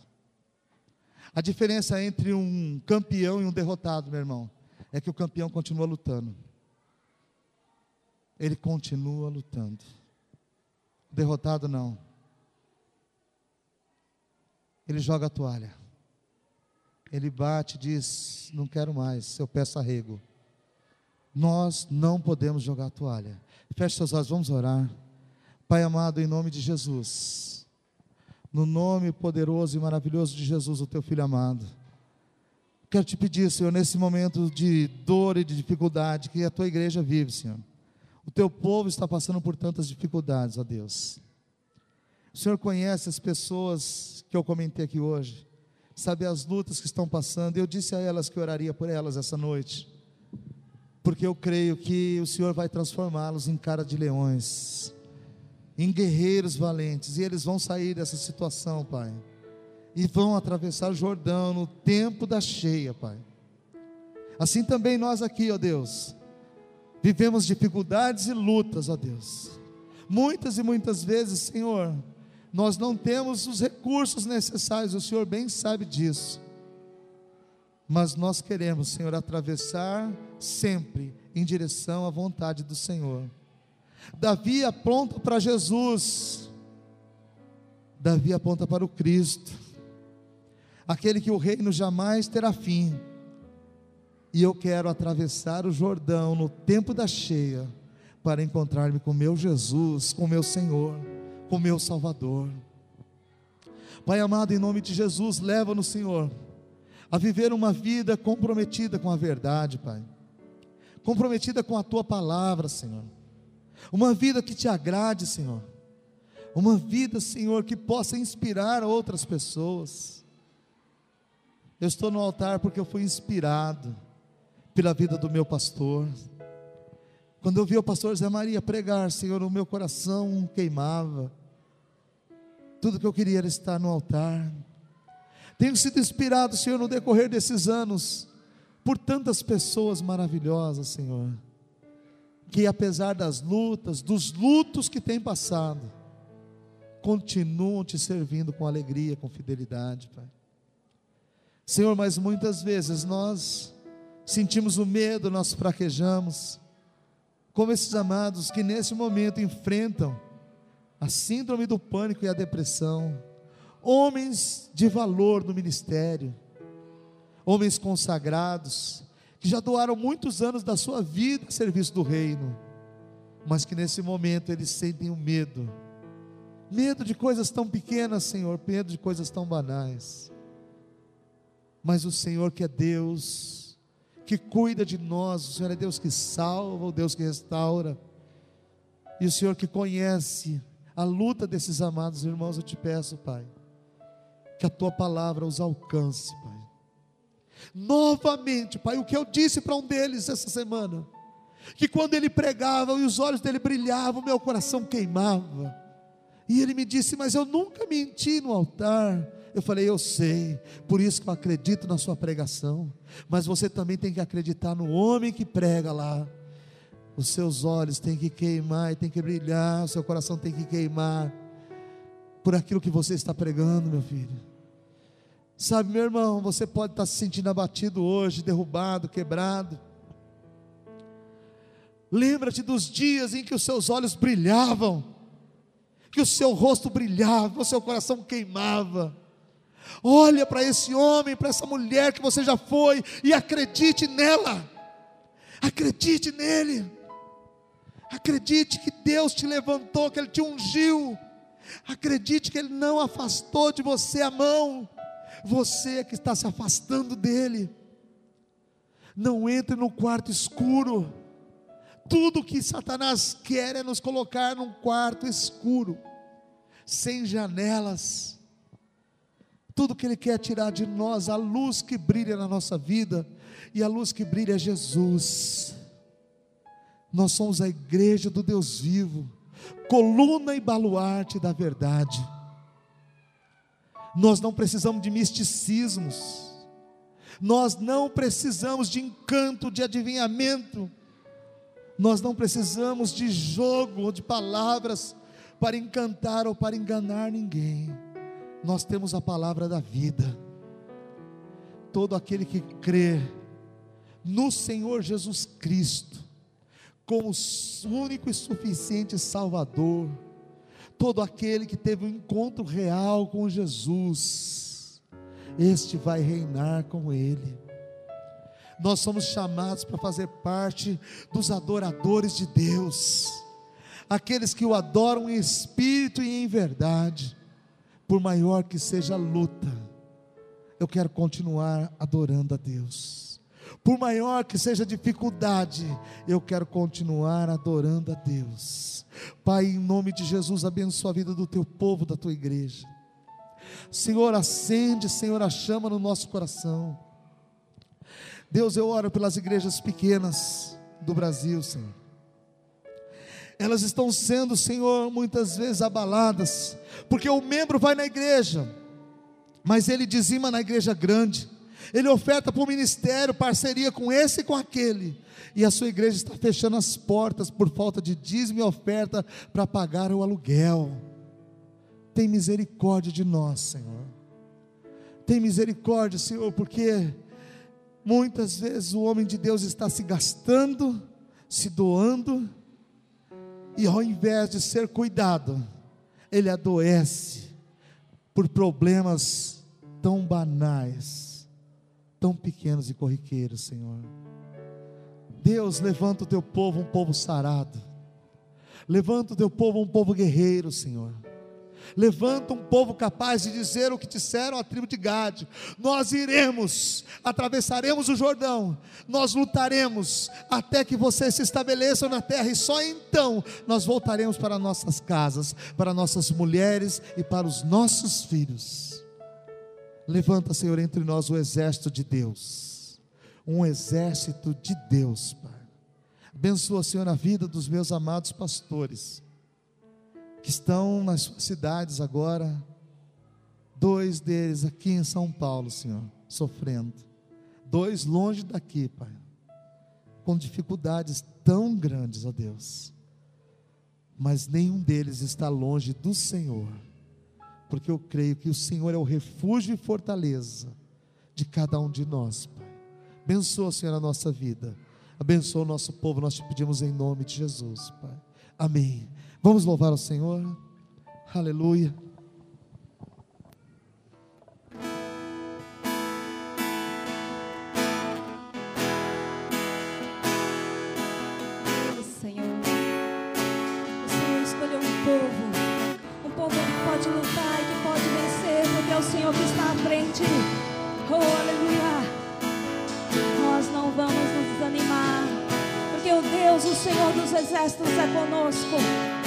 A diferença entre um campeão e um derrotado, meu irmão, é que o campeão continua lutando. Ele continua lutando. O derrotado não. Ele joga a toalha. Ele bate e diz: Não quero mais, eu peço arrego. Nós não podemos jogar a toalha. Feche seus olhos, vamos orar. Pai amado, em nome de Jesus, no nome poderoso e maravilhoso de Jesus, o teu filho amado. Quero te pedir, Senhor, nesse momento de dor e de dificuldade que a tua igreja vive, Senhor. O teu povo está passando por tantas dificuldades, ó Deus. O Senhor conhece as pessoas que eu comentei aqui hoje, sabe as lutas que estão passando. Eu disse a elas que oraria por elas essa noite, porque eu creio que o Senhor vai transformá-los em cara de leões, em guerreiros valentes, e eles vão sair dessa situação, Pai e vão atravessar o Jordão no tempo da cheia, Pai. Assim também nós aqui, ó Deus, vivemos dificuldades e lutas, ó Deus. Muitas e muitas vezes, Senhor, nós não temos os recursos necessários, o Senhor bem sabe disso. Mas nós queremos, Senhor, atravessar sempre em direção à vontade do Senhor. Davi aponta para Jesus. Davi aponta para o Cristo aquele que o reino jamais terá fim. E eu quero atravessar o Jordão no tempo da cheia para encontrar-me com meu Jesus, com meu Senhor, com meu Salvador. Pai amado, em nome de Jesus, leva-nos, Senhor, a viver uma vida comprometida com a verdade, Pai. Comprometida com a tua palavra, Senhor. Uma vida que te agrade, Senhor. Uma vida, Senhor, que possa inspirar outras pessoas eu estou no altar porque eu fui inspirado pela vida do meu pastor. Quando eu vi o pastor Zé Maria pregar, Senhor, o meu coração queimava. Tudo que eu queria era estar no altar. Tenho sido inspirado, Senhor, no decorrer desses anos, por tantas pessoas maravilhosas, Senhor, que apesar das lutas, dos lutos que têm passado, continuam te servindo com alegria, com fidelidade, Pai. Senhor, mas muitas vezes nós sentimos o medo, nós fraquejamos, como esses amados que nesse momento enfrentam a síndrome do pânico e a depressão, homens de valor no ministério, homens consagrados, que já doaram muitos anos da sua vida a serviço do reino, mas que nesse momento eles sentem o medo, medo de coisas tão pequenas, Senhor, medo de coisas tão banais. Mas o Senhor que é Deus, que cuida de nós, o Senhor é Deus que salva, o Deus que restaura, e o Senhor que conhece a luta desses amados irmãos, eu te peço, Pai, que a tua palavra os alcance, Pai. Novamente, Pai, o que eu disse para um deles essa semana, que quando ele pregava e os olhos dele brilhavam, meu coração queimava. E ele me disse: Mas eu nunca menti no altar. Eu falei, eu sei, por isso que eu acredito na sua pregação. Mas você também tem que acreditar no homem que prega lá. Os seus olhos têm que queimar e tem que brilhar, o seu coração tem que queimar por aquilo que você está pregando, meu filho. Sabe, meu irmão, você pode estar se sentindo abatido hoje, derrubado, quebrado. Lembra-te dos dias em que os seus olhos brilhavam, que o seu rosto brilhava, o seu coração queimava. Olha para esse homem, para essa mulher que você já foi e acredite nela. Acredite nele. Acredite que Deus te levantou, que Ele te ungiu. Acredite que Ele não afastou de você a mão. Você é que está se afastando dele. Não entre no quarto escuro. Tudo que Satanás quer é nos colocar num quarto escuro, sem janelas tudo que Ele quer tirar de nós, a luz que brilha na nossa vida, e a luz que brilha é Jesus. Nós somos a igreja do Deus vivo, coluna e baluarte da verdade. Nós não precisamos de misticismos, nós não precisamos de encanto, de adivinhamento, nós não precisamos de jogo ou de palavras para encantar ou para enganar ninguém. Nós temos a palavra da vida. Todo aquele que crê no Senhor Jesus Cristo, como único e suficiente Salvador, todo aquele que teve um encontro real com Jesus, este vai reinar com Ele. Nós somos chamados para fazer parte dos adoradores de Deus, aqueles que o adoram em espírito e em verdade, por maior que seja a luta, eu quero continuar adorando a Deus por maior que seja a dificuldade, eu quero continuar adorando a Deus. Pai, em nome de Jesus, abençoa a vida do teu povo, da tua igreja. Senhor, acende, Senhor, a chama no nosso coração. Deus, eu oro pelas igrejas pequenas do Brasil, Senhor. Elas estão sendo, Senhor, muitas vezes abaladas, porque o membro vai na igreja, mas ele dizima na igreja grande ele oferta para o ministério, parceria com esse e com aquele, e a sua igreja está fechando as portas por falta de dízimo e oferta para pagar o aluguel. Tem misericórdia de nós, Senhor. Tem misericórdia, Senhor, porque muitas vezes o homem de Deus está se gastando, se doando, e ao invés de ser cuidado, ele adoece por problemas tão banais tão pequenos e corriqueiros, Senhor. Deus, levanta o teu povo, um povo sarado. Levanta o teu povo, um povo guerreiro, Senhor. Levanta um povo capaz de dizer o que disseram a tribo de Gade: Nós iremos, atravessaremos o Jordão, nós lutaremos até que vocês se estabeleçam na terra, e só então nós voltaremos para nossas casas, para nossas mulheres e para os nossos filhos. Levanta, Senhor, entre nós o exército de Deus. Um exército de Deus, Pai. Abençoa, Senhor, a vida dos meus amados pastores, que estão nas suas cidades agora. Dois deles aqui em São Paulo, Senhor, sofrendo. Dois longe daqui, Pai. Com dificuldades tão grandes, ó Deus. Mas nenhum deles está longe do Senhor porque eu creio que o Senhor é o refúgio e fortaleza de cada um de nós, Pai. Abençoa, Senhor, a nossa vida. Abençoa o nosso povo, nós te pedimos em nome de Jesus, Pai. Amém. Vamos louvar o Senhor. Aleluia. Exércitos é conosco.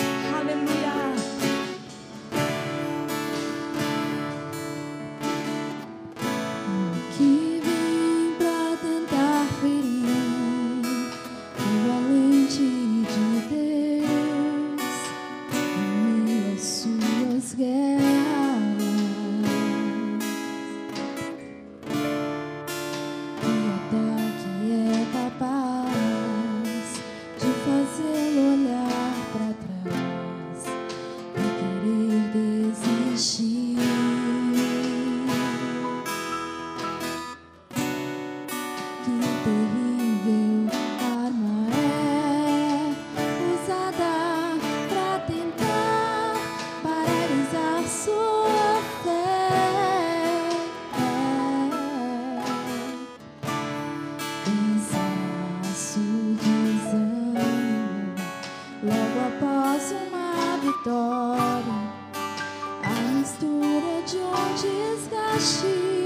após uma vitória, a mistura de um desgaste.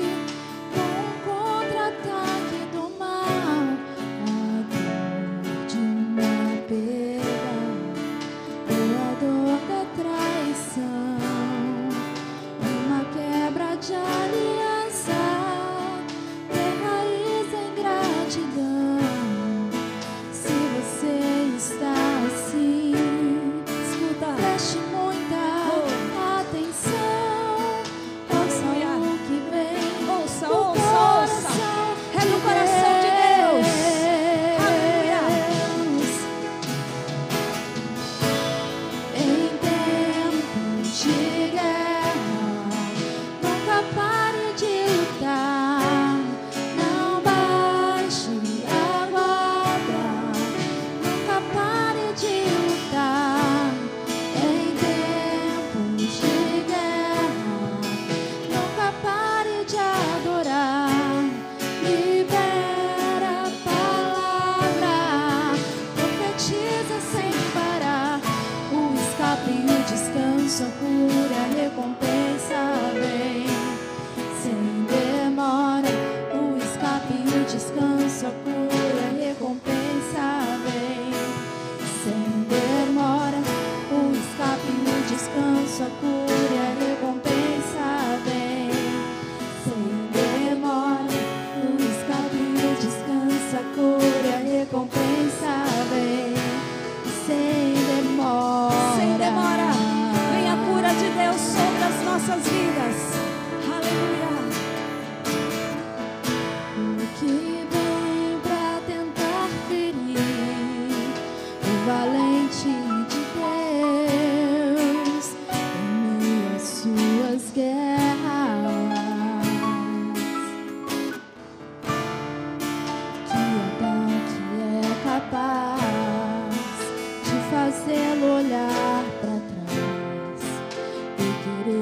E querer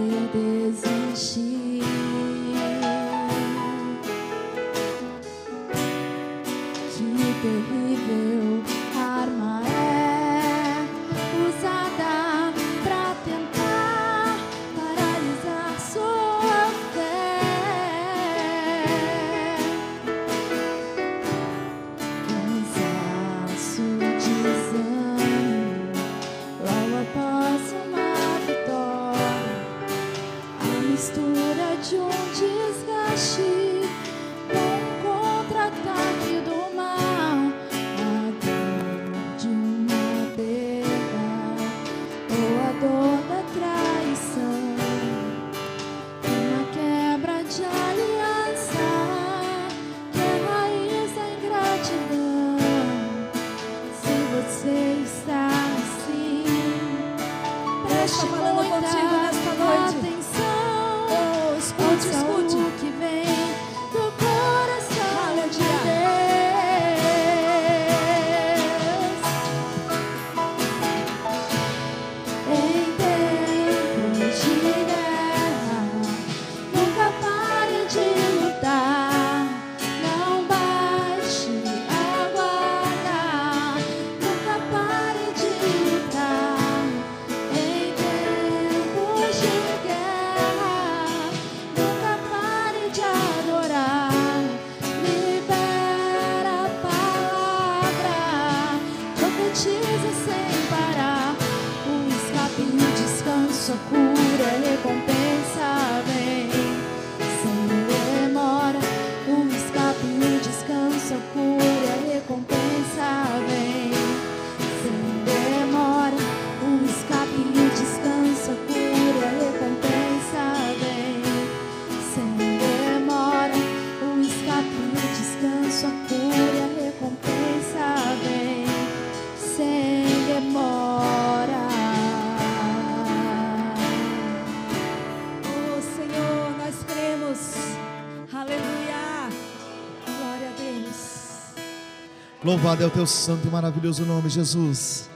Louvado é o teu santo e maravilhoso nome, Jesus.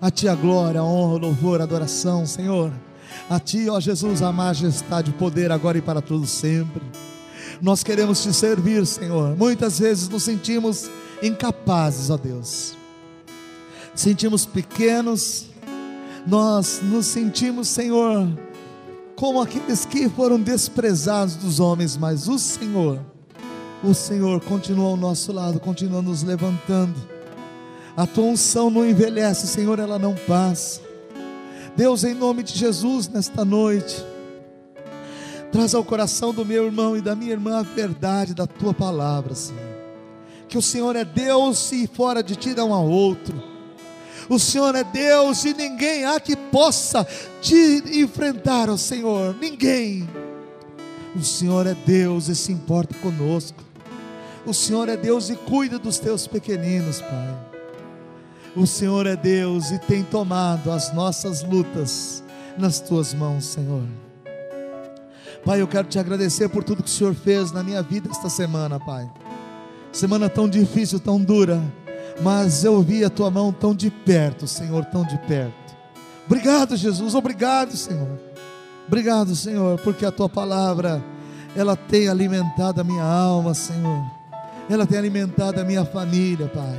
A ti a glória, a honra, o louvor, a adoração, Senhor. A ti, ó Jesus, a majestade, o poder agora e para todos sempre. Nós queremos te servir, Senhor. Muitas vezes nos sentimos incapazes, ó Deus. Sentimos pequenos. Nós nos sentimos, Senhor, como aqueles que foram desprezados dos homens, mas o Senhor o Senhor continua ao nosso lado, continua nos levantando. A tua unção não envelhece, Senhor, ela não passa. Deus, em nome de Jesus, nesta noite, traz ao coração do meu irmão e da minha irmã a verdade da tua palavra, Senhor. Que o Senhor é Deus e fora de ti não há outro. O Senhor é Deus e ninguém há que possa te enfrentar, ó Senhor. Ninguém. O Senhor é Deus e se importa conosco. O Senhor é Deus e cuida dos teus pequeninos, Pai. O Senhor é Deus e tem tomado as nossas lutas nas tuas mãos, Senhor. Pai, eu quero te agradecer por tudo que o Senhor fez na minha vida esta semana, Pai. Semana tão difícil, tão dura, mas eu vi a tua mão tão de perto, Senhor, tão de perto. Obrigado, Jesus, obrigado, Senhor. Obrigado, Senhor, porque a tua palavra, ela tem alimentado a minha alma, Senhor. Ela tem alimentado a minha família, Pai.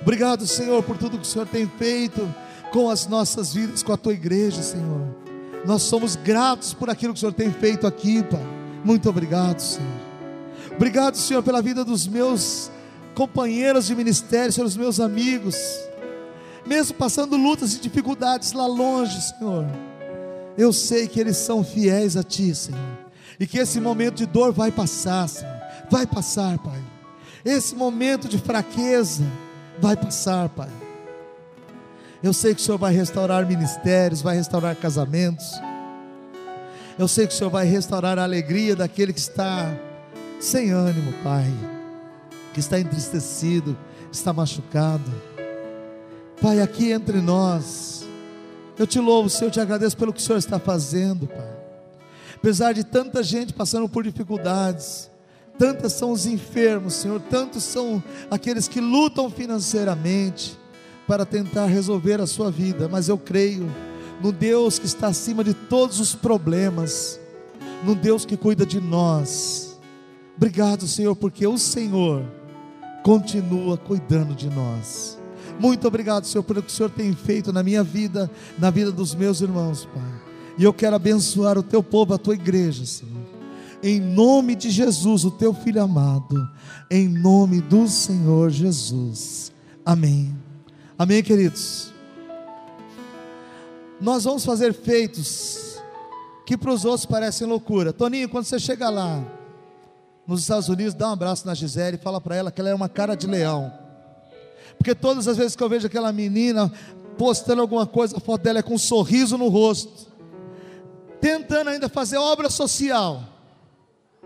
Obrigado, Senhor, por tudo que o Senhor tem feito com as nossas vidas, com a tua igreja, Senhor. Nós somos gratos por aquilo que o Senhor tem feito aqui, Pai. Muito obrigado, Senhor. Obrigado, Senhor, pela vida dos meus companheiros de ministério, pelos meus amigos. Mesmo passando lutas e dificuldades lá longe, Senhor. Eu sei que eles são fiéis a Ti, Senhor. E que esse momento de dor vai passar, Senhor. Vai passar, Pai. Esse momento de fraqueza vai passar, Pai. Eu sei que o Senhor vai restaurar ministérios, vai restaurar casamentos. Eu sei que o Senhor vai restaurar a alegria daquele que está sem ânimo, Pai. Que está entristecido, está machucado. Pai, aqui entre nós, eu te louvo, Senhor, eu te agradeço pelo que o Senhor está fazendo, Pai. Apesar de tanta gente passando por dificuldades, tantas são os enfermos, Senhor, tantos são aqueles que lutam financeiramente para tentar resolver a sua vida, mas eu creio no Deus que está acima de todos os problemas, no Deus que cuida de nós. Obrigado, Senhor, porque o Senhor continua cuidando de nós. Muito obrigado, Senhor, pelo que o Senhor tem feito na minha vida, na vida dos meus irmãos, Pai. E eu quero abençoar o teu povo, a tua igreja, Senhor. Em nome de Jesus, o teu filho amado. Em nome do Senhor Jesus. Amém. Amém, queridos. Nós vamos fazer feitos que para os outros parecem loucura. Toninho, quando você chega lá nos Estados Unidos, dá um abraço na Gisele e fala para ela que ela é uma cara de leão. Porque todas as vezes que eu vejo aquela menina postando alguma coisa, a foto dela é com um sorriso no rosto, tentando ainda fazer obra social,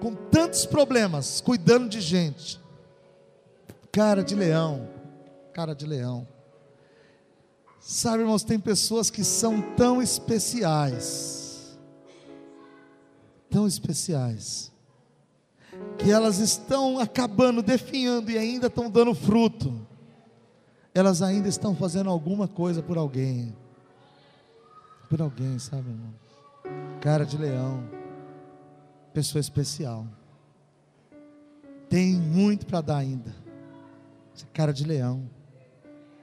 com tantos problemas, cuidando de gente. Cara de leão, cara de leão. Sabe, irmãos, tem pessoas que são tão especiais, tão especiais, que elas estão acabando, definhando e ainda estão dando fruto. Elas ainda estão fazendo alguma coisa por alguém. Por alguém, sabe, irmão? Cara de leão, pessoa especial. Tem muito para dar ainda. Cara de leão.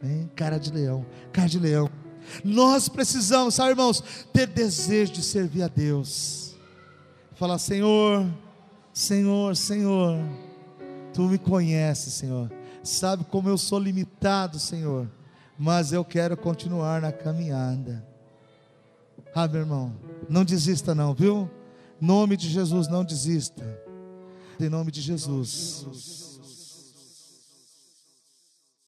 Hein? Cara de leão, cara de leão. Nós precisamos, sabe, irmãos, ter desejo de servir a Deus. Falar, Senhor, Senhor, Senhor, Tu me conheces, Senhor. Sabe como eu sou limitado, Senhor. Mas eu quero continuar na caminhada. Ah, meu irmão, não desista, não, viu? Nome de Jesus, não desista. Em nome de Jesus.